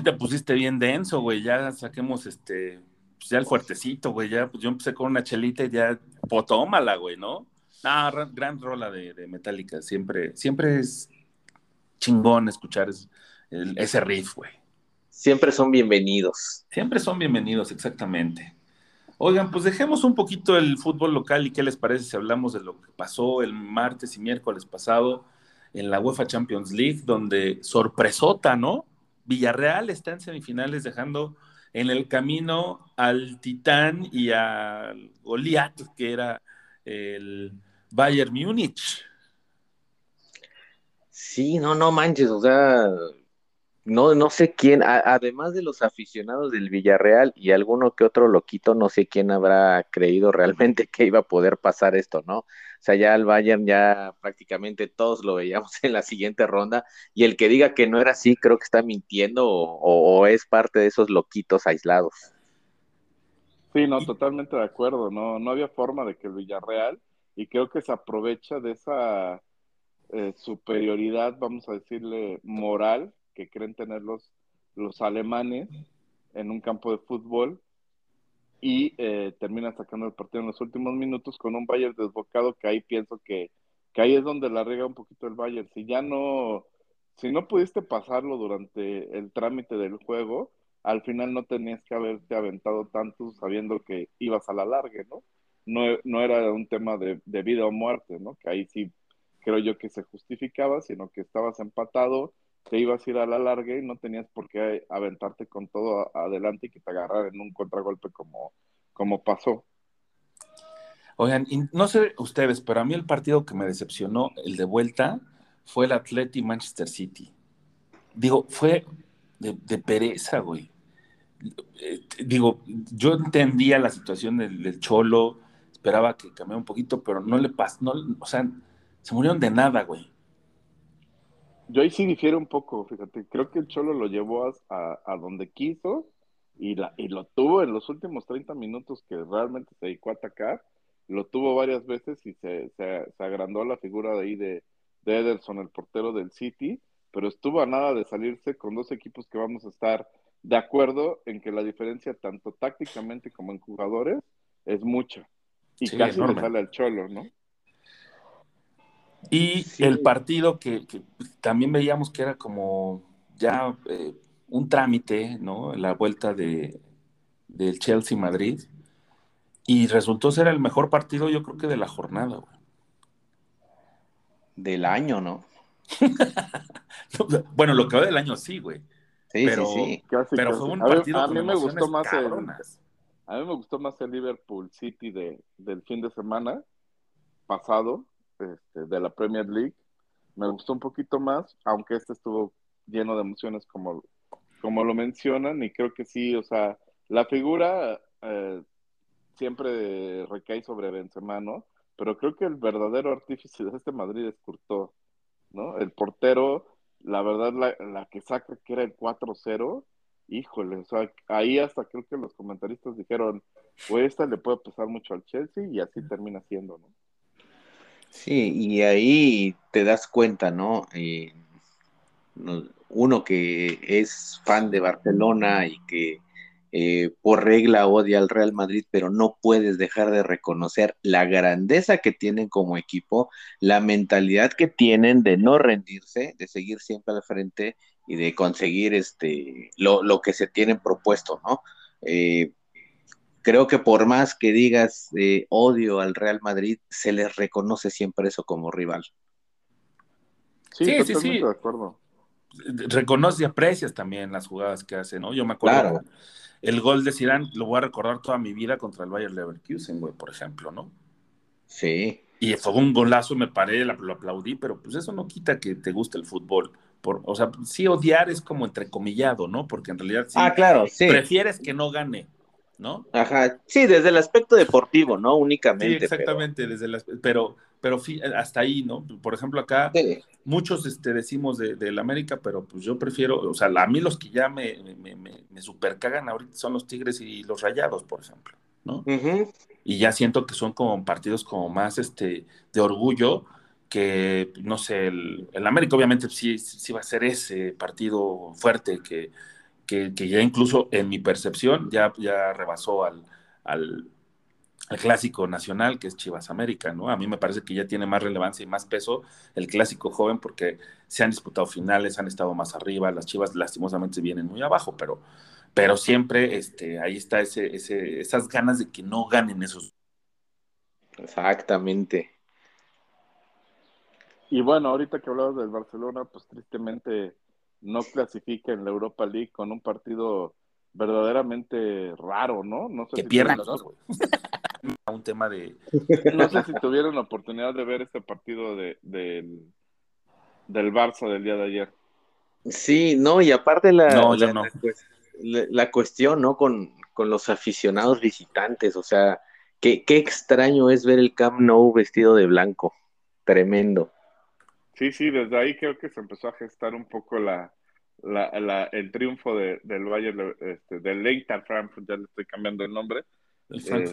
Te pusiste bien denso, güey. Ya saquemos este, pues ya el fuertecito, güey. Ya, pues yo empecé con una chelita y ya, potómala, güey, ¿no? Ah, gran rola de, de Metallica. Siempre, siempre es chingón escuchar ese riff, güey. Siempre son bienvenidos. Siempre son bienvenidos, exactamente. Oigan, pues dejemos un poquito el fútbol local y qué les parece si hablamos de lo que pasó el martes y miércoles pasado en la UEFA Champions League, donde sorpresota, ¿no? Villarreal está en semifinales dejando en el camino al Titán y al Goliat, que era el Bayern Múnich. Sí, no, no manches, o sea, no, no sé quién, además de los aficionados del Villarreal y alguno que otro loquito, no sé quién habrá creído realmente que iba a poder pasar esto, ¿no? Sea, ya al Bayern ya prácticamente todos lo veíamos en la siguiente ronda y el que diga que no era así creo que está mintiendo o, es parte de esos loquitos aislados. Sí, no, totalmente de acuerdo, no, no había forma de que el Villarreal y creo que se aprovecha de esa eh, superioridad, vamos a decirle, moral que creen tener los, los alemanes en un campo de fútbol y eh, termina sacando el partido en los últimos minutos con un Bayern desbocado que ahí pienso que, que ahí es donde la rega un poquito el Bayern. Si ya no, si no pudiste pasarlo durante el trámite del juego, al final no tenías que haberte aventado tanto sabiendo que ibas a la larga, ¿no? No, no era un tema de, de vida o muerte, ¿no? Que ahí sí creo yo que se justificaba, sino que estabas empatado te ibas a ir a la larga y no tenías por qué aventarte con todo adelante y que te agarraran en un contragolpe como, como pasó. Oigan, no sé ustedes, pero a mí el partido que me decepcionó, el de vuelta, fue el Atleti Manchester City. Digo, fue de, pereza, güey. Eh, digo, yo entendía la situación del, Cholo, esperaba que cambiara un poquito, pero no le pasó, no, o sea, se murieron de nada, güey. Yo ahí sí difiere un poco, fíjate. Creo que el Cholo lo llevó a, a, donde quiso y, la, y lo tuvo en los últimos 30 minutos que realmente se dedicó a atacar. Lo tuvo varias veces y se, se, agrandó la figura de ahí de, de Ederson, el portero del City, pero estuvo a nada de salirse con dos equipos que vamos a estar de acuerdo en que la diferencia tanto tácticamente como en jugadores es mucha. Y casi le sale al Cholo, ¿no? Y el partido que, también veíamos que era como ya eh, un trámite, ¿no? La vuelta de, del Chelsea Madrid. Y resultó ser el mejor partido, yo creo que de la jornada, güey. Del año, ¿no? bueno, lo que va del año sí, güey. Sí, pero, sí, pero fue un partido a mí, me gustó más el, a mí me gustó más el Liverpool City de, del fin de semana pasado este, de la Premier League. Me gustó un poquito más, aunque este estuvo lleno de emociones como, como lo mencionan, y creo que sí, o sea, la figura eh, siempre recae sobre Benzema, ¿no? Pero creo que el verdadero artífice de este Madrid es Courtois, ¿no? El portero, la verdad, la, que saca que era el 4-0, híjole, o sea, ahí hasta creo que los comentaristas dijeron, pues esta le puede pasar mucho al Chelsea y así termina siendo, ¿no? Sí, y ahí te das cuenta, ¿no? Eh, uno que es fan de Barcelona y que eh, por regla odia al Real Madrid, pero no puedes dejar de reconocer la grandeza que tienen como equipo, la mentalidad que tienen de no rendirse, de seguir siempre al frente y de conseguir este lo, lo que se tienen propuesto, ¿no? Eh, creo que por más que digas eh, odio al Real Madrid, se les reconoce siempre eso como rival. Sí, sí, sí, De acuerdo. Reconoce y aprecias también las jugadas que hace, ¿no? Yo me acuerdo el gol de Zidane lo voy a recordar toda mi vida contra el Bayern Leverkusen, güey, por ejemplo, ¿no? Sí. Y fue un golazo, me paré, lo aplaudí, pero pues eso no quita que te guste el fútbol. Por, o sea, sí odiar es como entrecomillado, ¿no? Porque en realidad sí, ah, claro, sí. prefieres que no gane, ¿no? Ajá, sí, desde el aspecto deportivo, ¿no? Únicamente. Sí, exactamente, pero... desde pero, pero hasta ahí, ¿no? Por ejemplo, acá muchos este, decimos de, del América, pero pues yo prefiero, o sea, a mí los que ya me, me, me, me supercagan ahorita son los Tigres y los Rayados, por ejemplo, ¿no? Y ya siento que son como partidos como más este, de orgullo que, no sé, el, el América obviamente sí, sí va a ser ese partido fuerte que que, ya incluso en mi percepción ya, ya rebasó al, al, clásico nacional que es Chivas América, ¿no? A mí me parece que ya tiene más relevancia y más peso el clásico joven porque se han disputado finales, han estado más arriba, las Chivas lastimosamente vienen muy abajo, pero, pero siempre este, ahí está ese, ese, esas ganas de que no ganen esos. Exactamente. Y bueno, ahorita que hablabas del Barcelona, pues tristemente no clasifica en la Europa League con un partido verdaderamente raro, ¿no? No sé que si pierdan los dos, un tema de... No sé si tuvieron la oportunidad de ver este partido de, del, del Barça del día de ayer. Sí, no, y aparte la, no, la, no. la, cuestión, ¿no? Con, con, los aficionados visitantes, o sea, qué, qué extraño es ver el Camp Nou vestido de blanco, tremendo. Sí, sí, desde ahí creo que se empezó a gestar un poco la, la, el triunfo de, del Bayern, este, del Inter Frankfurt, ya le estoy cambiando el nombre, eh,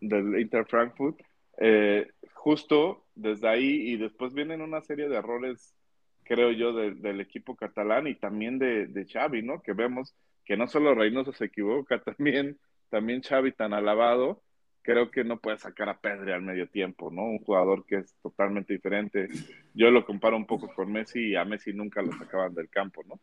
del Inter Frankfurt, eh, justo desde ahí y después vienen una serie de errores, creo yo, del equipo catalán y también de, de Xavi, ¿no? Que vemos que no solo Reynoso se equivoca, también, también Xavi tan alabado, creo que no puede sacar a Pedri al medio tiempo, ¿no? Un jugador que es totalmente diferente. Yo lo comparo un poco con Messi y a Messi nunca lo sacaban del campo, ¿no?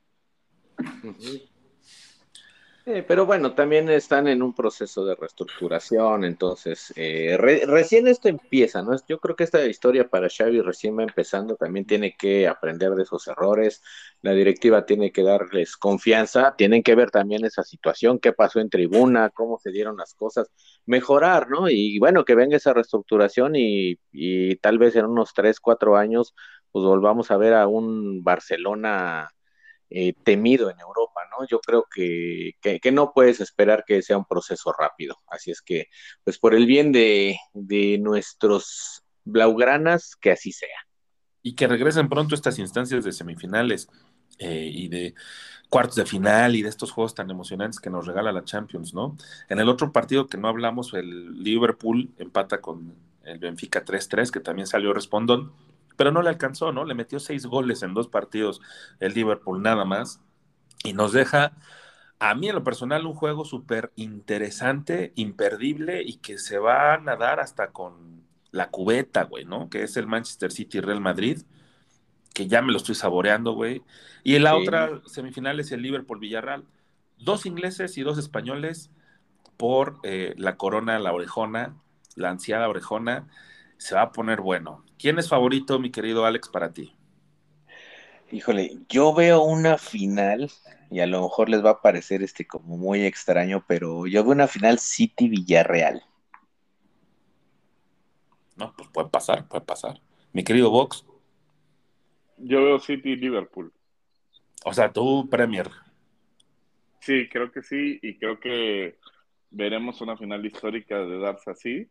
Pero bueno, también están en un proceso de reestructuración, entonces eh, recién esto empieza, ¿no? Yo creo que esta historia para Xavi recién va empezando, también tiene que aprender de esos errores, la directiva tiene que darles confianza, tienen que ver también esa situación, qué pasó en tribuna, cómo se dieron las cosas, mejorar, ¿no? Y bueno, que venga esa reestructuración y, y tal vez en unos tres, cuatro años, pues volvamos a ver a un Barcelona eh, temido en Europa, ¿no? Yo creo que, que, no puedes esperar que sea un proceso rápido. Así es que, pues por el bien de, de nuestros blaugranas, que así sea. Y que regresen pronto estas instancias de semifinales eh, y de cuartos de final y de estos juegos tan emocionantes que nos regala la Champions, ¿no? En el otro partido que no hablamos, el Liverpool empata con el Benfica 3-3, que también salió respondón pero no le alcanzó, ¿no? Le metió seis goles en dos partidos el Liverpool nada más y nos deja, a mí en lo personal, un juego súper interesante, imperdible y que se va a nadar hasta con la cubeta, güey, ¿no? Que es el Manchester City Real Madrid, que ya me lo estoy saboreando, güey. Y en la otra semifinal es el Liverpool Villarreal. Dos ingleses y dos españoles por eh, la corona, la orejona, la ansiada orejona se va a poner bueno. ¿Quién es favorito, mi querido Alex, para ti? Híjole, yo veo una final, y a lo mejor les va a parecer este como muy extraño, pero yo veo una final City Villarreal. No, pues puede pasar, puede pasar. Mi querido Vox. Yo veo City Liverpool. O sea, tú Premier. Sí, creo que sí, y creo que veremos una final histórica de darse así.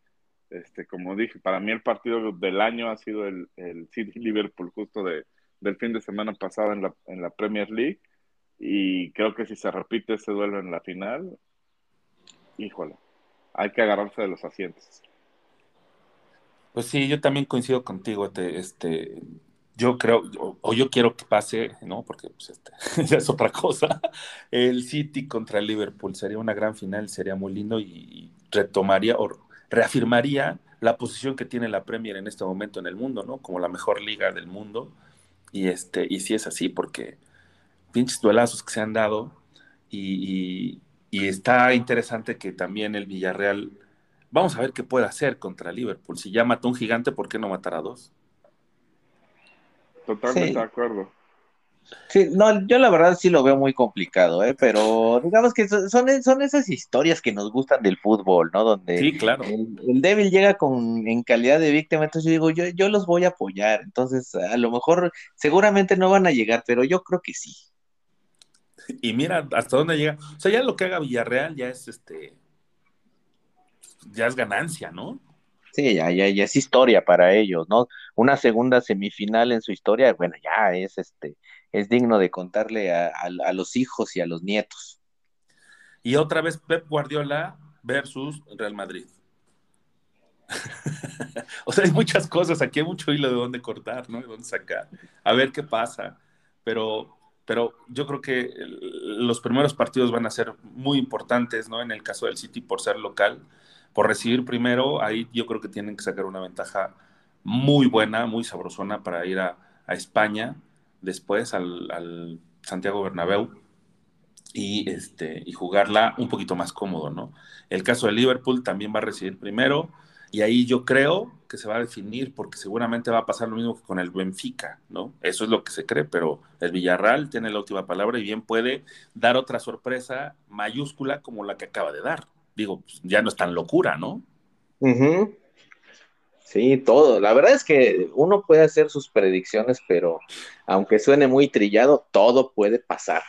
Este, como dije, para mí el partido del año ha sido el, el City Liverpool justo de, del fin de semana pasado en la, en la Premier League. Y creo que si se repite ese duelo en la final, híjole, hay que agarrarse de los asientos. Pues sí, yo también coincido contigo, este, yo creo, o, yo quiero que pase, ¿no? Porque pues, este, ya es otra cosa. El City contra el Liverpool sería una gran final, sería muy lindo y, y retomaría, o reafirmaría la posición que tiene la Premier en este momento en el mundo, ¿no? Como la mejor liga del mundo. Y, este, y sí es así, porque pinches duelazos que se han dado y, está interesante que también el Villarreal, vamos a ver qué puede hacer contra Liverpool. Si ya mató un gigante, ¿por qué no matar a dos? Totalmente de acuerdo. Sí, no, yo la verdad sí lo veo muy complicado, ¿eh? pero digamos que son, son esas historias que nos gustan del fútbol, ¿no? Donde sí, claro. el, débil llega con, en calidad de víctima, entonces yo digo, yo, yo los voy a apoyar, entonces a lo mejor seguramente no van a llegar, pero yo creo que sí. Y mira hasta dónde llega, o sea, ya lo que haga Villarreal ya es este, ya es ganancia, ¿no? Sí, ya, ya, ya es historia para ellos, ¿no? Una segunda semifinal en su historia, bueno, ya es este, es digno de contarle a, los hijos y a los nietos. Y otra vez Pep Guardiola versus Real Madrid. o sea, hay muchas cosas, aquí hay mucho hilo de dónde cortar, ¿no? De dónde sacar. A ver qué pasa. Pero pero yo creo que los primeros partidos van a ser muy importantes, ¿no? En el caso del City por ser local, por recibir primero, ahí yo creo que tienen que sacar una ventaja muy buena, muy sabrosona para ir a, España después al, Santiago Bernabéu y, este, y jugarla un poquito más cómodo, ¿no? El caso de Liverpool también va a recibir primero y ahí yo creo que se va a definir porque seguramente va a pasar lo mismo que con el Benfica, ¿no? Eso es lo que se cree, pero el Villarreal tiene la última palabra y bien puede dar otra sorpresa mayúscula como la que acaba de dar. Digo, pues, ya no es tan locura, ¿no? Sí, todo. La verdad es que uno puede hacer sus predicciones, pero aunque suene muy trillado, todo puede pasar.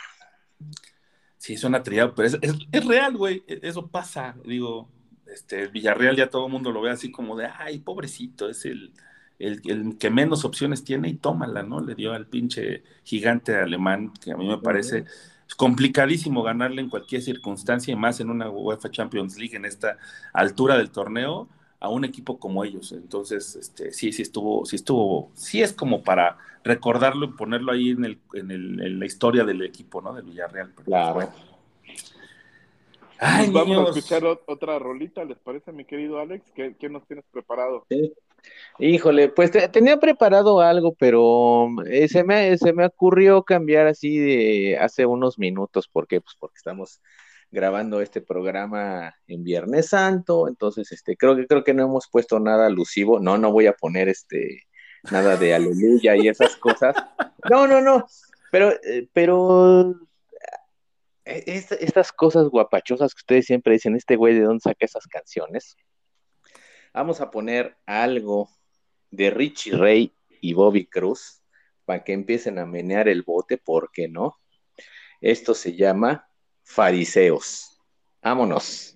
Sí, suena trillado, pero es, es real, güey. E, eso pasa. Digo, este, Villarreal ya todo el mundo lo ve así como de, ay, pobrecito, es el, el, que menos opciones tiene y tómala, ¿no? Le dio al pinche gigante alemán, que a mí me parece complicadísimo ganarle en cualquier circunstancia y más en una UEFA Champions League en esta altura del torneo a un equipo como ellos. Entonces, este, sí, sí estuvo, sí estuvo, sí es como para recordarlo y ponerlo ahí en, el, en, el, en la historia del equipo, ¿no? Del Villarreal. Pues, claro. Ay, Vamos a escuchar otra rolita, ¿les parece, mi querido Alex? ¿Qué, nos tienes preparado? Híjole, pues tenía preparado algo, pero eh, se, me, se me ocurrió cambiar así de hace unos minutos. ¿Por qué? Pues porque estamos grabando este programa en Viernes Santo, entonces este creo que creo que no hemos puesto nada alusivo. No, no voy a poner este nada de aleluya y esas cosas. No, no, no. Pero, eh, pero e, estas cosas guapachosas que ustedes siempre dicen, este güey de dónde saca esas canciones. Vamos a poner algo de Richie Ray y Bobby Cruz para que empiecen a menear el bote, ¿por qué no? Esto se llama Fariseos. Vámonos.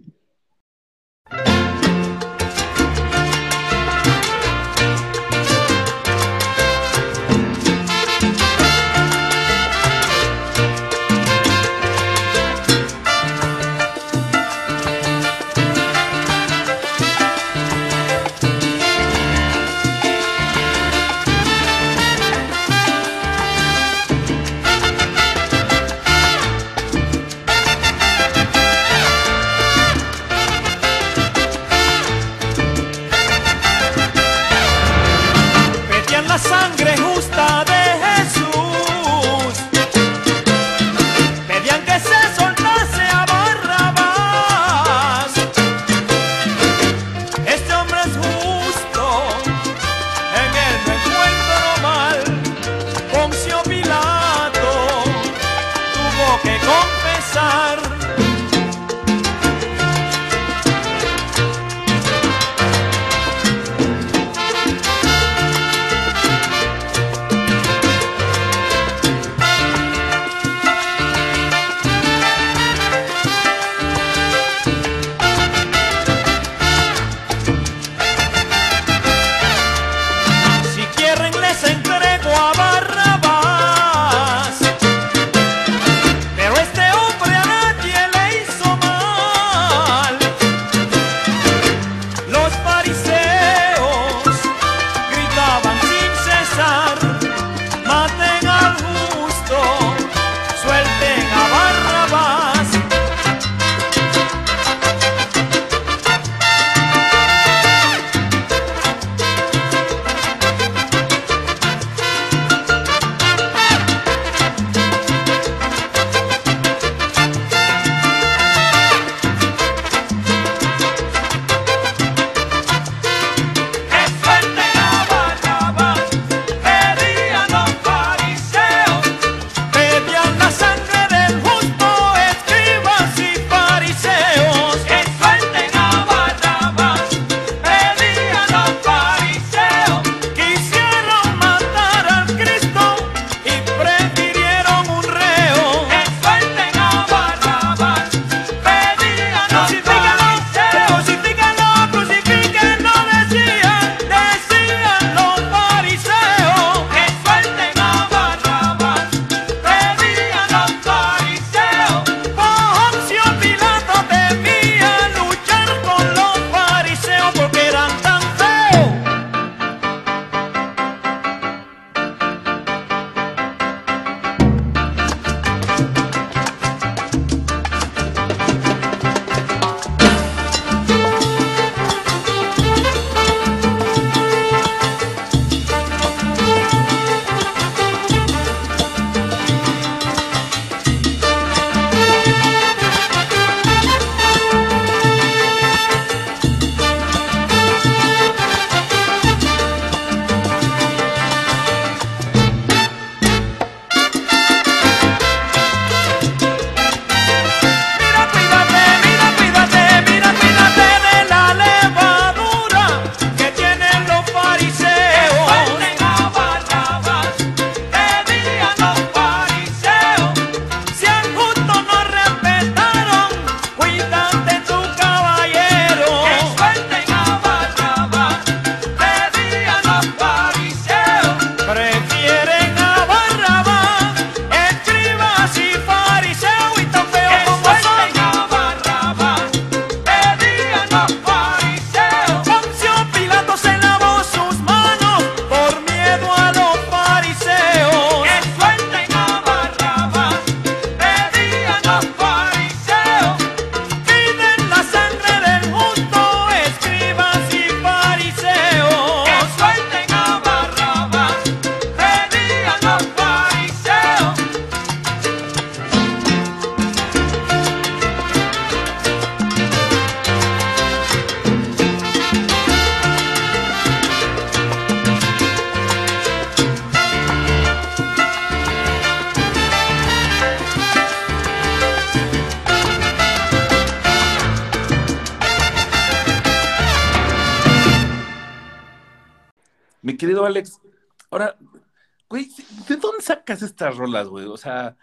O sea,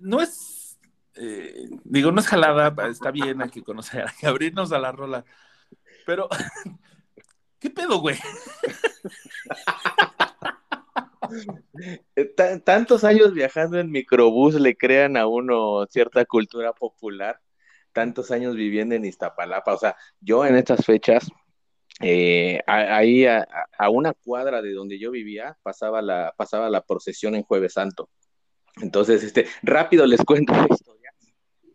no es, eh, digo, no es jalada, está bien, hay que conocer, hay que abrirnos a la rola, pero, ¿qué pedo, güey? tantos años viajando en microbús le crean a uno cierta cultura popular, tantos años viviendo en Iztapalapa, o sea, yo en estas fechas, eh, ahí a, una cuadra de donde yo vivía pasaba la, pasaba la procesión en Jueves Santo. Entonces, este, rápido les cuento la historia.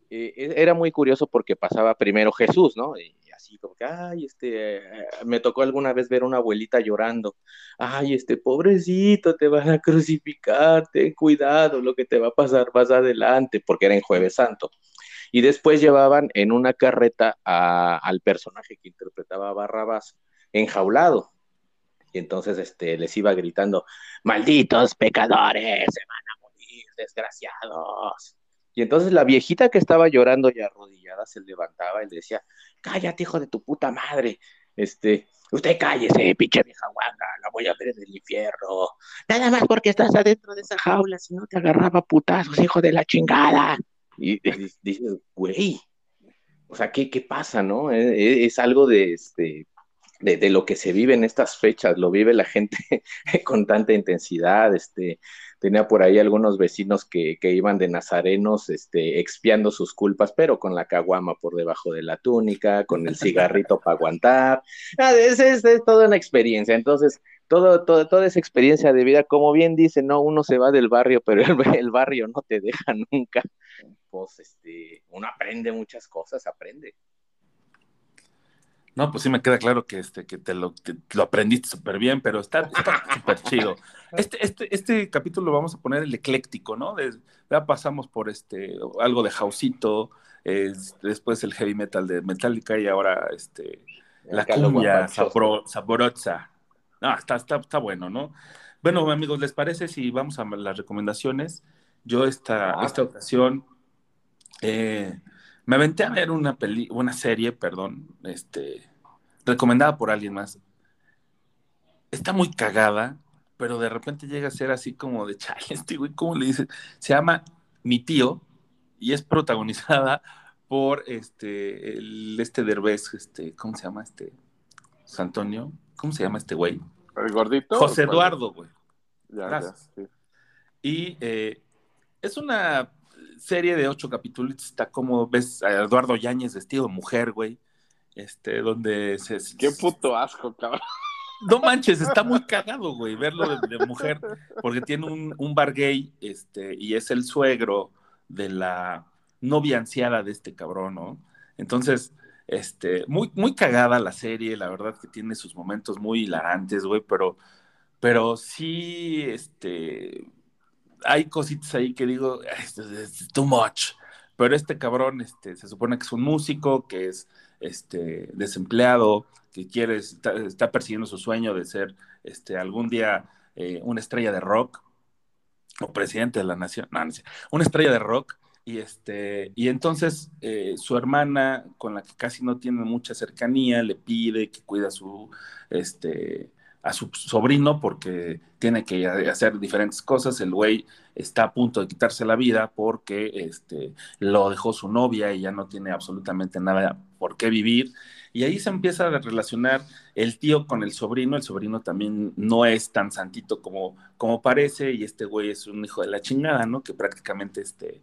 Eh, e, era muy curioso porque pasaba primero Jesús, ¿no? Y así como que, ay, este, me tocó alguna vez ver a una abuelita llorando, ay, este, pobrecito, te van a crucificar, ten cuidado, lo que te va a pasar más adelante, porque era en Jueves Santo. Y después llevaban en una carreta al personaje que interpretaba a Barrabás enjaulado. Y entonces este, les iba gritando, malditos pecadores, se van a desgraciados. Y entonces la viejita que estaba llorando y arrodillada se levantaba y le decía, cállate, hijo de tu puta madre. Este, usted cállese, pinche vieja guanga, la voy a ver en el infierno. Nada más porque estás adentro de esa jaula, si no te agarraba putazos, hijo de la chingada. Y dices, güey, o sea, ¿qué, qué pasa, no? Es, e, es algo de, este, de, lo que se vive en estas fechas, lo vive la gente con tanta intensidad, este, tenía por ahí algunos vecinos que, que, iban de nazarenos este, expiando sus culpas, pero con la caguama por debajo de la túnica, con el cigarrito para aguantar. Ah, es, es, es, toda una experiencia. Entonces, todo, todo, toda esa experiencia de vida, como bien dice, no, uno se va del barrio, pero el, el barrio no te deja nunca. Pues este, uno aprende muchas cosas, aprende. No, pues sí me queda claro que este, que te lo, lo aprendiste súper bien, pero está súper chido. Este, este, este capítulo lo vamos a poner el ecléctico, ¿no? ya pasamos por este algo de Jausito, después el heavy metal de Metallica y ahora este la cumbia saborosa. No, está, está, está bueno, ¿no? Bueno, amigos, ¿les parece si vamos a las recomendaciones? Yo esta, ah. esta ocasión eh, me aventé a ver una peli, una serie, perdón, este, recomendada por alguien más. Está muy cagada, pero de repente llega a ser así como de chale, este güey, ¿cómo le dice? Se llama Mi Tío y es protagonizada por este, el, este Derbez, este, ¿cómo se llama este? Antonio, ¿cómo se llama este güey? ¿El gordito? José Eduardo, güey. Gracias. Y eh, es una serie de ocho capítulos, está como ves a Eduardo Yáñez vestido de mujer, güey. Este, donde se. Qué puto asco, cabrón. No manches, está muy cagado, güey, verlo de, mujer, porque tiene un, un, bar gay, este, y es el suegro de la novia anciana de este cabrón, ¿no? Entonces, este, muy, muy cagada la serie, la verdad que tiene sus momentos muy hilarantes, güey, pero, pero sí, este, hay cositas ahí que digo, es too much. Pero este cabrón, este, se supone que es un músico, que es este, desempleado, que quiere, está, persiguiendo su sueño de ser este, algún día eh, una estrella de rock o presidente de la nación, no, no sé, una estrella de rock. Y, este, y entonces eh, su hermana, con la que casi no tiene mucha cercanía, le pide que cuida su, este, a su sobrino porque tiene que hacer diferentes cosas. El güey está a punto de quitarse la vida porque este, lo dejó su novia y ya no tiene absolutamente nada por qué vivir. Y ahí se empieza a relacionar el tío con el sobrino. El sobrino también no es tan santito como, como parece y este güey es un hijo de la chingada, ¿no? Que prácticamente este,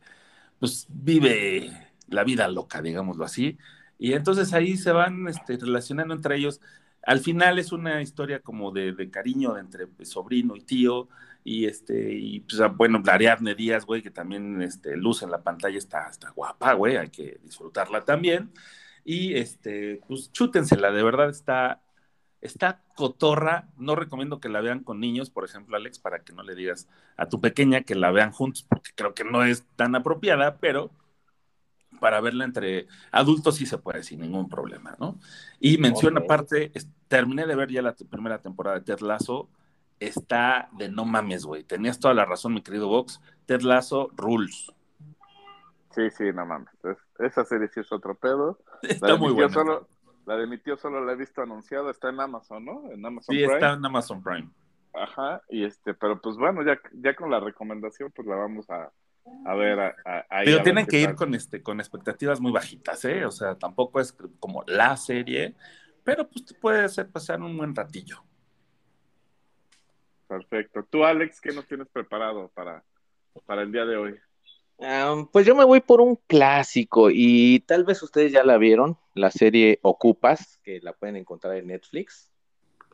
pues, vive la vida loca, digámoslo así. Y entonces ahí se van este, relacionando entre ellos al final es una historia como de, cariño entre sobrino y tío, y este, y pues ah, bueno, Ariadne Díaz, güey, que también este, luz en la pantalla está, está guapa, güey, hay que disfrutarla también. Y este, pues chútensela, de verdad está, está cotorra. No recomiendo que la vean con niños, por ejemplo, Alex, para que no le digas a tu pequeña que la vean juntos, porque creo que no es tan apropiada, pero para verla entre adultos sí se puede sin ningún problema, ¿no? Y menciona aparte, terminé de ver ya la primera temporada de Ted Lasso, está de no mames, güey. Tenías toda la razón, mi querido Vox. Ted Lasso rules. Sí, sí, no mames. esa serie sí es otro pedo. Está muy buena. Solo, La de mi tío solo la he visto anunciada, está en Amazon, ¿no? En Amazon Sí, Prime. está en Amazon Prime. Ajá, y este, pero pues bueno, ya, ya con la recomendación, pues la vamos a, a ver a, a- Pero tienen que ir tal. con este, con expectativas muy bajitas, ¿eh? O sea, tampoco es como la serie, pero pues te puede hacer pasar un buen ratillo. Perfecto. Tú, Alex, ¿qué nos tienes preparado para, para el día de hoy? Um, pues yo me voy por un clásico y tal vez ustedes ya la vieron, la serie Ocupas, que la pueden encontrar en Netflix.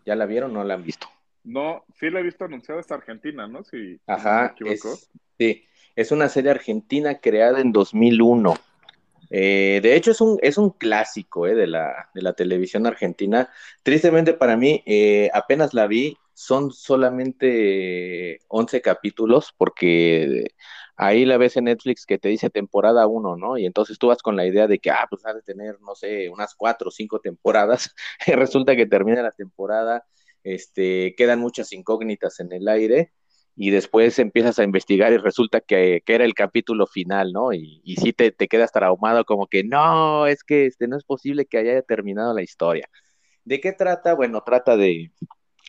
¿Ya la vieron o no la han visto? No, sí la he visto anunciada, es Argentina, ¿no? Si, si Ajá, no me equivoco. es, sí, es una serie argentina creada en 2001. Eh, de hecho, es un, es un clásico eh, de, la, de la televisión argentina. Tristemente para mí, eh, apenas la vi, son solamente 11 capítulos, porque ahí la ves en Netflix que te dice temporada 1, ¿no? Y entonces tú vas con la idea de que, ah, pues ha de tener, no sé, unas 4 o 5 temporadas. Resulta que termina la temporada, este, quedan muchas incógnitas en el aire y después empiezas a investigar y resulta que, que era el capítulo final, ¿no? Y, y sí te, te quedas traumado como que no, es que este, no es posible que haya terminado la historia. ¿De qué trata? Bueno, trata de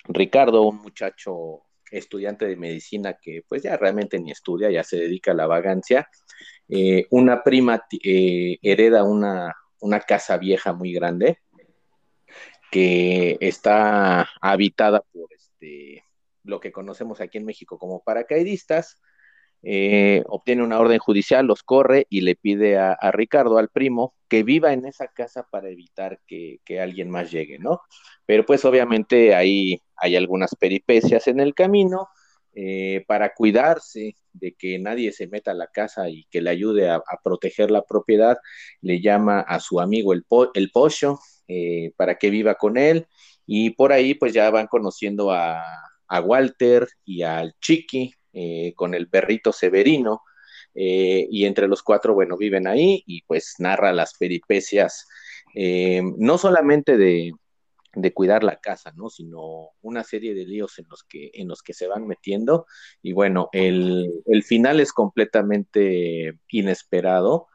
Ricardo, un muchacho estudiante de medicina que pues ya realmente ni estudia, ya se dedica a la vagancia. Eh, una prima eh, hereda una, una casa vieja muy grande que está habitada por este lo que conocemos aquí en México como paracaidistas, eh, obtiene una orden judicial, los corre y le pide a, Ricardo, al primo, que viva en esa casa para evitar que, que, alguien más llegue, ¿no? Pero pues obviamente ahí hay algunas peripecias en el camino eh, para cuidarse de que nadie se meta a la casa y que le ayude a, proteger la propiedad, le llama a su amigo el, po Pocho eh, para que viva con él y por ahí pues ya van conociendo a, a Walter y al Chiqui eh, con el perrito Severino eh, y entre los cuatro, bueno, viven ahí y pues narra las peripecias, eh, no solamente de, de, cuidar la casa, ¿no? Sino una serie de líos en los que, en los que se van metiendo y bueno, el, el final es completamente inesperado.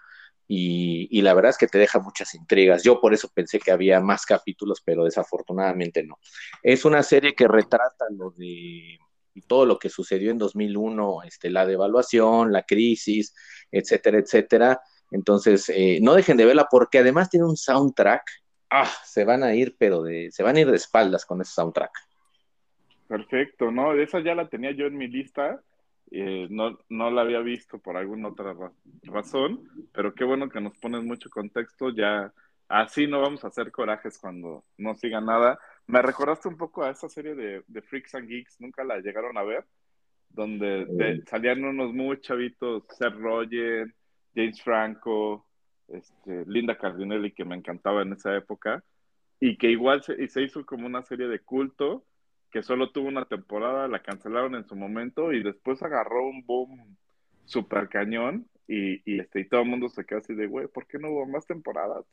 Y, y, la verdad es que te deja muchas intrigas. Yo por eso pensé que había más capítulos, pero desafortunadamente no. Es una serie que retrata lo de todo lo que sucedió en 2001, este, la devaluación, la crisis, etcétera, etcétera. Entonces, eh, no dejen de verla porque además tiene un soundtrack. Ah, se van a ir, pero de, se van a ir de espaldas con ese soundtrack. Perfecto, no, esa ya la tenía yo en mi lista. Eh, no, no la había visto por alguna otra ra razón, pero qué bueno que nos pones mucho contexto. Ya así no vamos a hacer corajes cuando no siga nada. Me recordaste un poco a esa serie de, de Freaks and Geeks, nunca la llegaron a ver, donde de, salían unos muy chavitos, Seth Rogen, James Franco, este, Linda Cardinelli, que me encantaba en esa época, y que igual se, y se hizo como una serie de culto que solo tuvo una temporada, la cancelaron en su momento y después agarró un boom super cañón y, y, este, y todo el mundo se quedó así de, güey, ¿por qué no hubo más temporadas?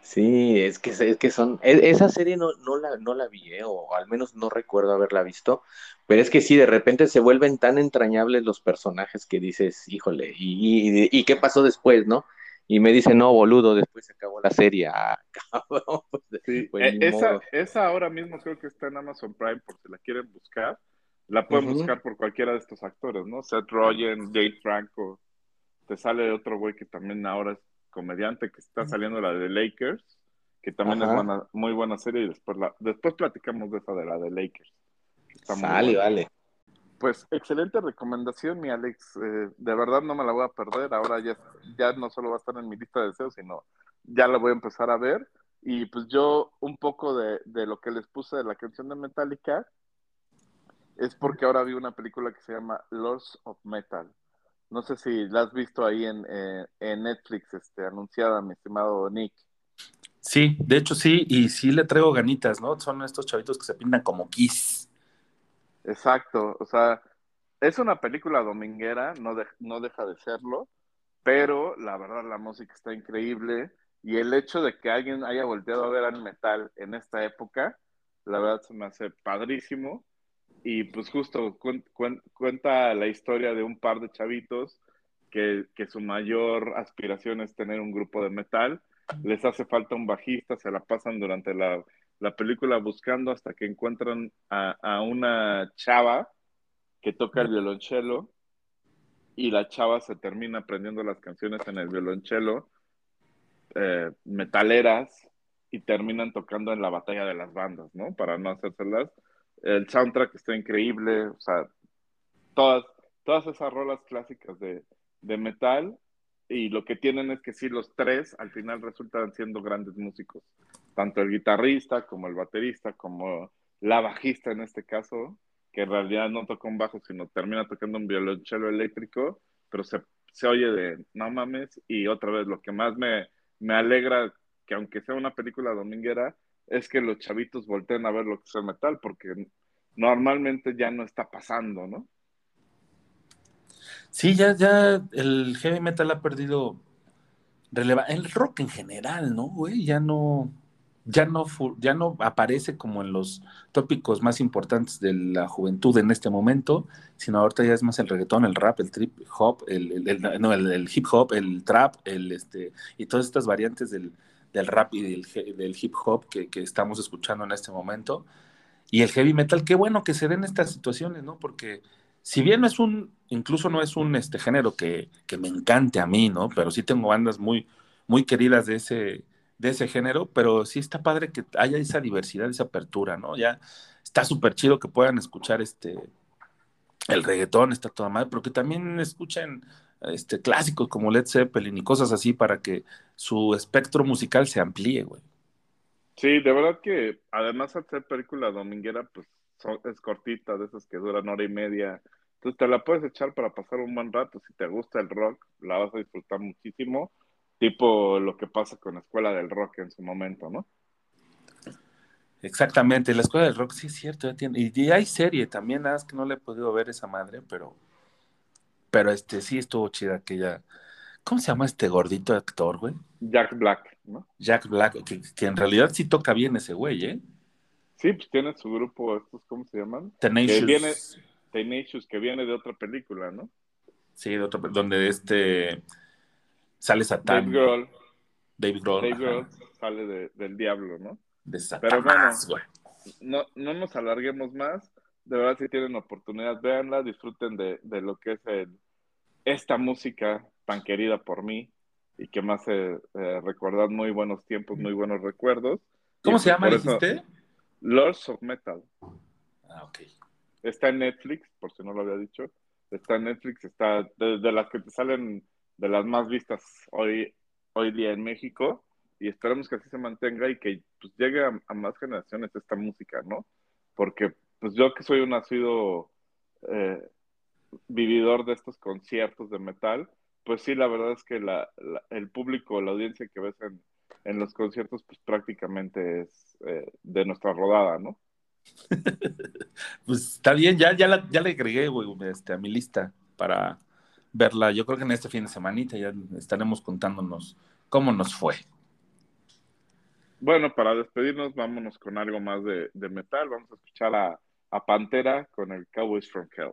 Sí, es que, es que son, esa serie no, no, la, no la vi, ¿eh? o al menos no recuerdo haberla visto, pero es que sí, de repente se vuelven tan entrañables los personajes que dices, híjole, ¿y, y, y qué pasó después, no? Y me dice, no, boludo, después se acabó la serie. Ah, cabrón. Pues, sí, pues, esa, esa, ahora mismo creo que está en Amazon Prime por si la quieren buscar. La pueden uh -huh. buscar por cualquiera de estos actores, ¿no? Seth Rogen, Jade Franco. Te sale otro güey que también ahora es comediante, que está saliendo la de Lakers, que también Ajá. es buena, muy buena serie. Y después, la, después platicamos de esa de la de Lakers. Vale, vale. Pues excelente recomendación, mi Alex. Eh, de verdad no me la voy a perder. Ahora ya, ya no solo va a estar en mi lista de deseos, sino ya la voy a empezar a ver. Y pues yo un poco de, de lo que les puse de la canción de Metallica es porque ahora vi una película que se llama Lords of Metal. No sé si la has visto ahí en, eh, en Netflix, este, anunciada, mi estimado Nick. Sí, de hecho sí, y sí le traigo ganitas, ¿no? Son estos chavitos que se pintan como Kiss. Exacto, o sea, es una película dominguera, no, de, no deja de serlo, pero la verdad la música está increíble y el hecho de que alguien haya volteado a ver al metal en esta época, la verdad se me hace padrísimo. Y pues justo cu cu cuenta la historia de un par de chavitos que, que, su mayor aspiración es tener un grupo de metal. Les hace falta un bajista, se la pasan durante la, la película buscando hasta que encuentran a, una chava que toca el violonchelo y la chava se termina aprendiendo las canciones en el violonchelo eh, metaleras y terminan tocando en la batalla de las bandas, ¿no? Para no hacérselas. El soundtrack está increíble, o sea, todas, todas esas rolas clásicas de, de metal y lo que tienen es que sí, los tres al final resultan siendo grandes músicos, tanto el guitarrista como el baterista, como la bajista en este caso, que en realidad no toca un bajo, sino termina tocando un violonchelo eléctrico, pero se, se oye de no mames, y otra vez lo que más me, me alegra que aunque sea una película dominguera, es que los chavitos volteen a ver lo que es el metal, porque normalmente ya no está pasando, ¿no? Sí, ya, ya el heavy metal ha perdido relevancia. El rock en general, ¿no, güey? Ya no, ya no, ya no aparece como en los tópicos más importantes de la juventud en este momento, sino ahorita ya es más el reggaetón, el rap, el trip hop, el, no, el, hip hop, el trap, el este, y todas estas variantes del, del rap y del, del hip hop que, que, estamos escuchando en este momento. Y el heavy metal, qué bueno que se den estas situaciones, ¿no? Porque si bien no es un, incluso no es un este género que, que me encante a mí, ¿no? Pero sí tengo bandas muy, muy queridas de ese, de ese género, pero sí está padre que haya esa diversidad, esa apertura, ¿no? Ya está súper chido que puedan escuchar este el reggaetón, está toda madre, pero que también escuchen este, clásicos como Led Zeppelin y cosas así para que su espectro musical se amplíe, güey. Sí, de verdad que además al ser película dominguera, pues es cortita, de esas que duran hora y media. Entonces te la puedes echar para pasar un buen rato. Si te gusta el rock, la vas a disfrutar muchísimo tipo lo que pasa con la Escuela del Rock en su momento, ¿no? Exactamente, la Escuela del Rock sí es cierto, y, hay serie también, nada más que no le he podido ver esa madre, pero pero este sí estuvo chida que ya ¿Cómo se llama este gordito actor, güey? Jack Black, ¿no? Jack Black, que, en realidad sí toca bien ese güey, ¿eh? Sí, pues tiene su grupo, estos, ¿cómo se llaman? Tenacious. Que viene, Tenacious, que viene de otra película, ¿no? Sí, de otra, donde este sale Satán. Dave Grohl. David Grohl. Dave Grohl sale de, del diablo, ¿no? De Satán. Pero bueno, no, no nos alarguemos más. De verdad, si tienen oportunidad, véanla, disfruten de, de lo que es el, esta música tan querida por mí y que me hace eh, recordar muy buenos tiempos, muy buenos recuerdos. ¿Cómo se llama, dijiste? Lords of Metal. Ah, ok. Está en Netflix, por si no lo había dicho. Está en Netflix, está de, de las que te salen de las más vistas hoy, hoy día en México y esperamos que así se mantenga y que pues, llegue a, más generaciones esta música, ¿no? Porque pues yo que soy un nacido eh, vividor de estos conciertos de metal, pues sí, la verdad es que la, el público, la audiencia que ves en, en los conciertos, pues prácticamente es eh, de nuestra rodada, ¿no? pues está bien, ya, ya, ya le agregué, güey, este, a mi lista para, verla. Yo creo que en este fin de semanita ya estaremos contándonos cómo nos fue. Bueno, para despedirnos, vámonos con algo más de, de metal. Vamos a escuchar a, a Pantera con el Cowboys from Hell.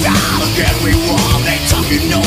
Stop, everyone, they talking no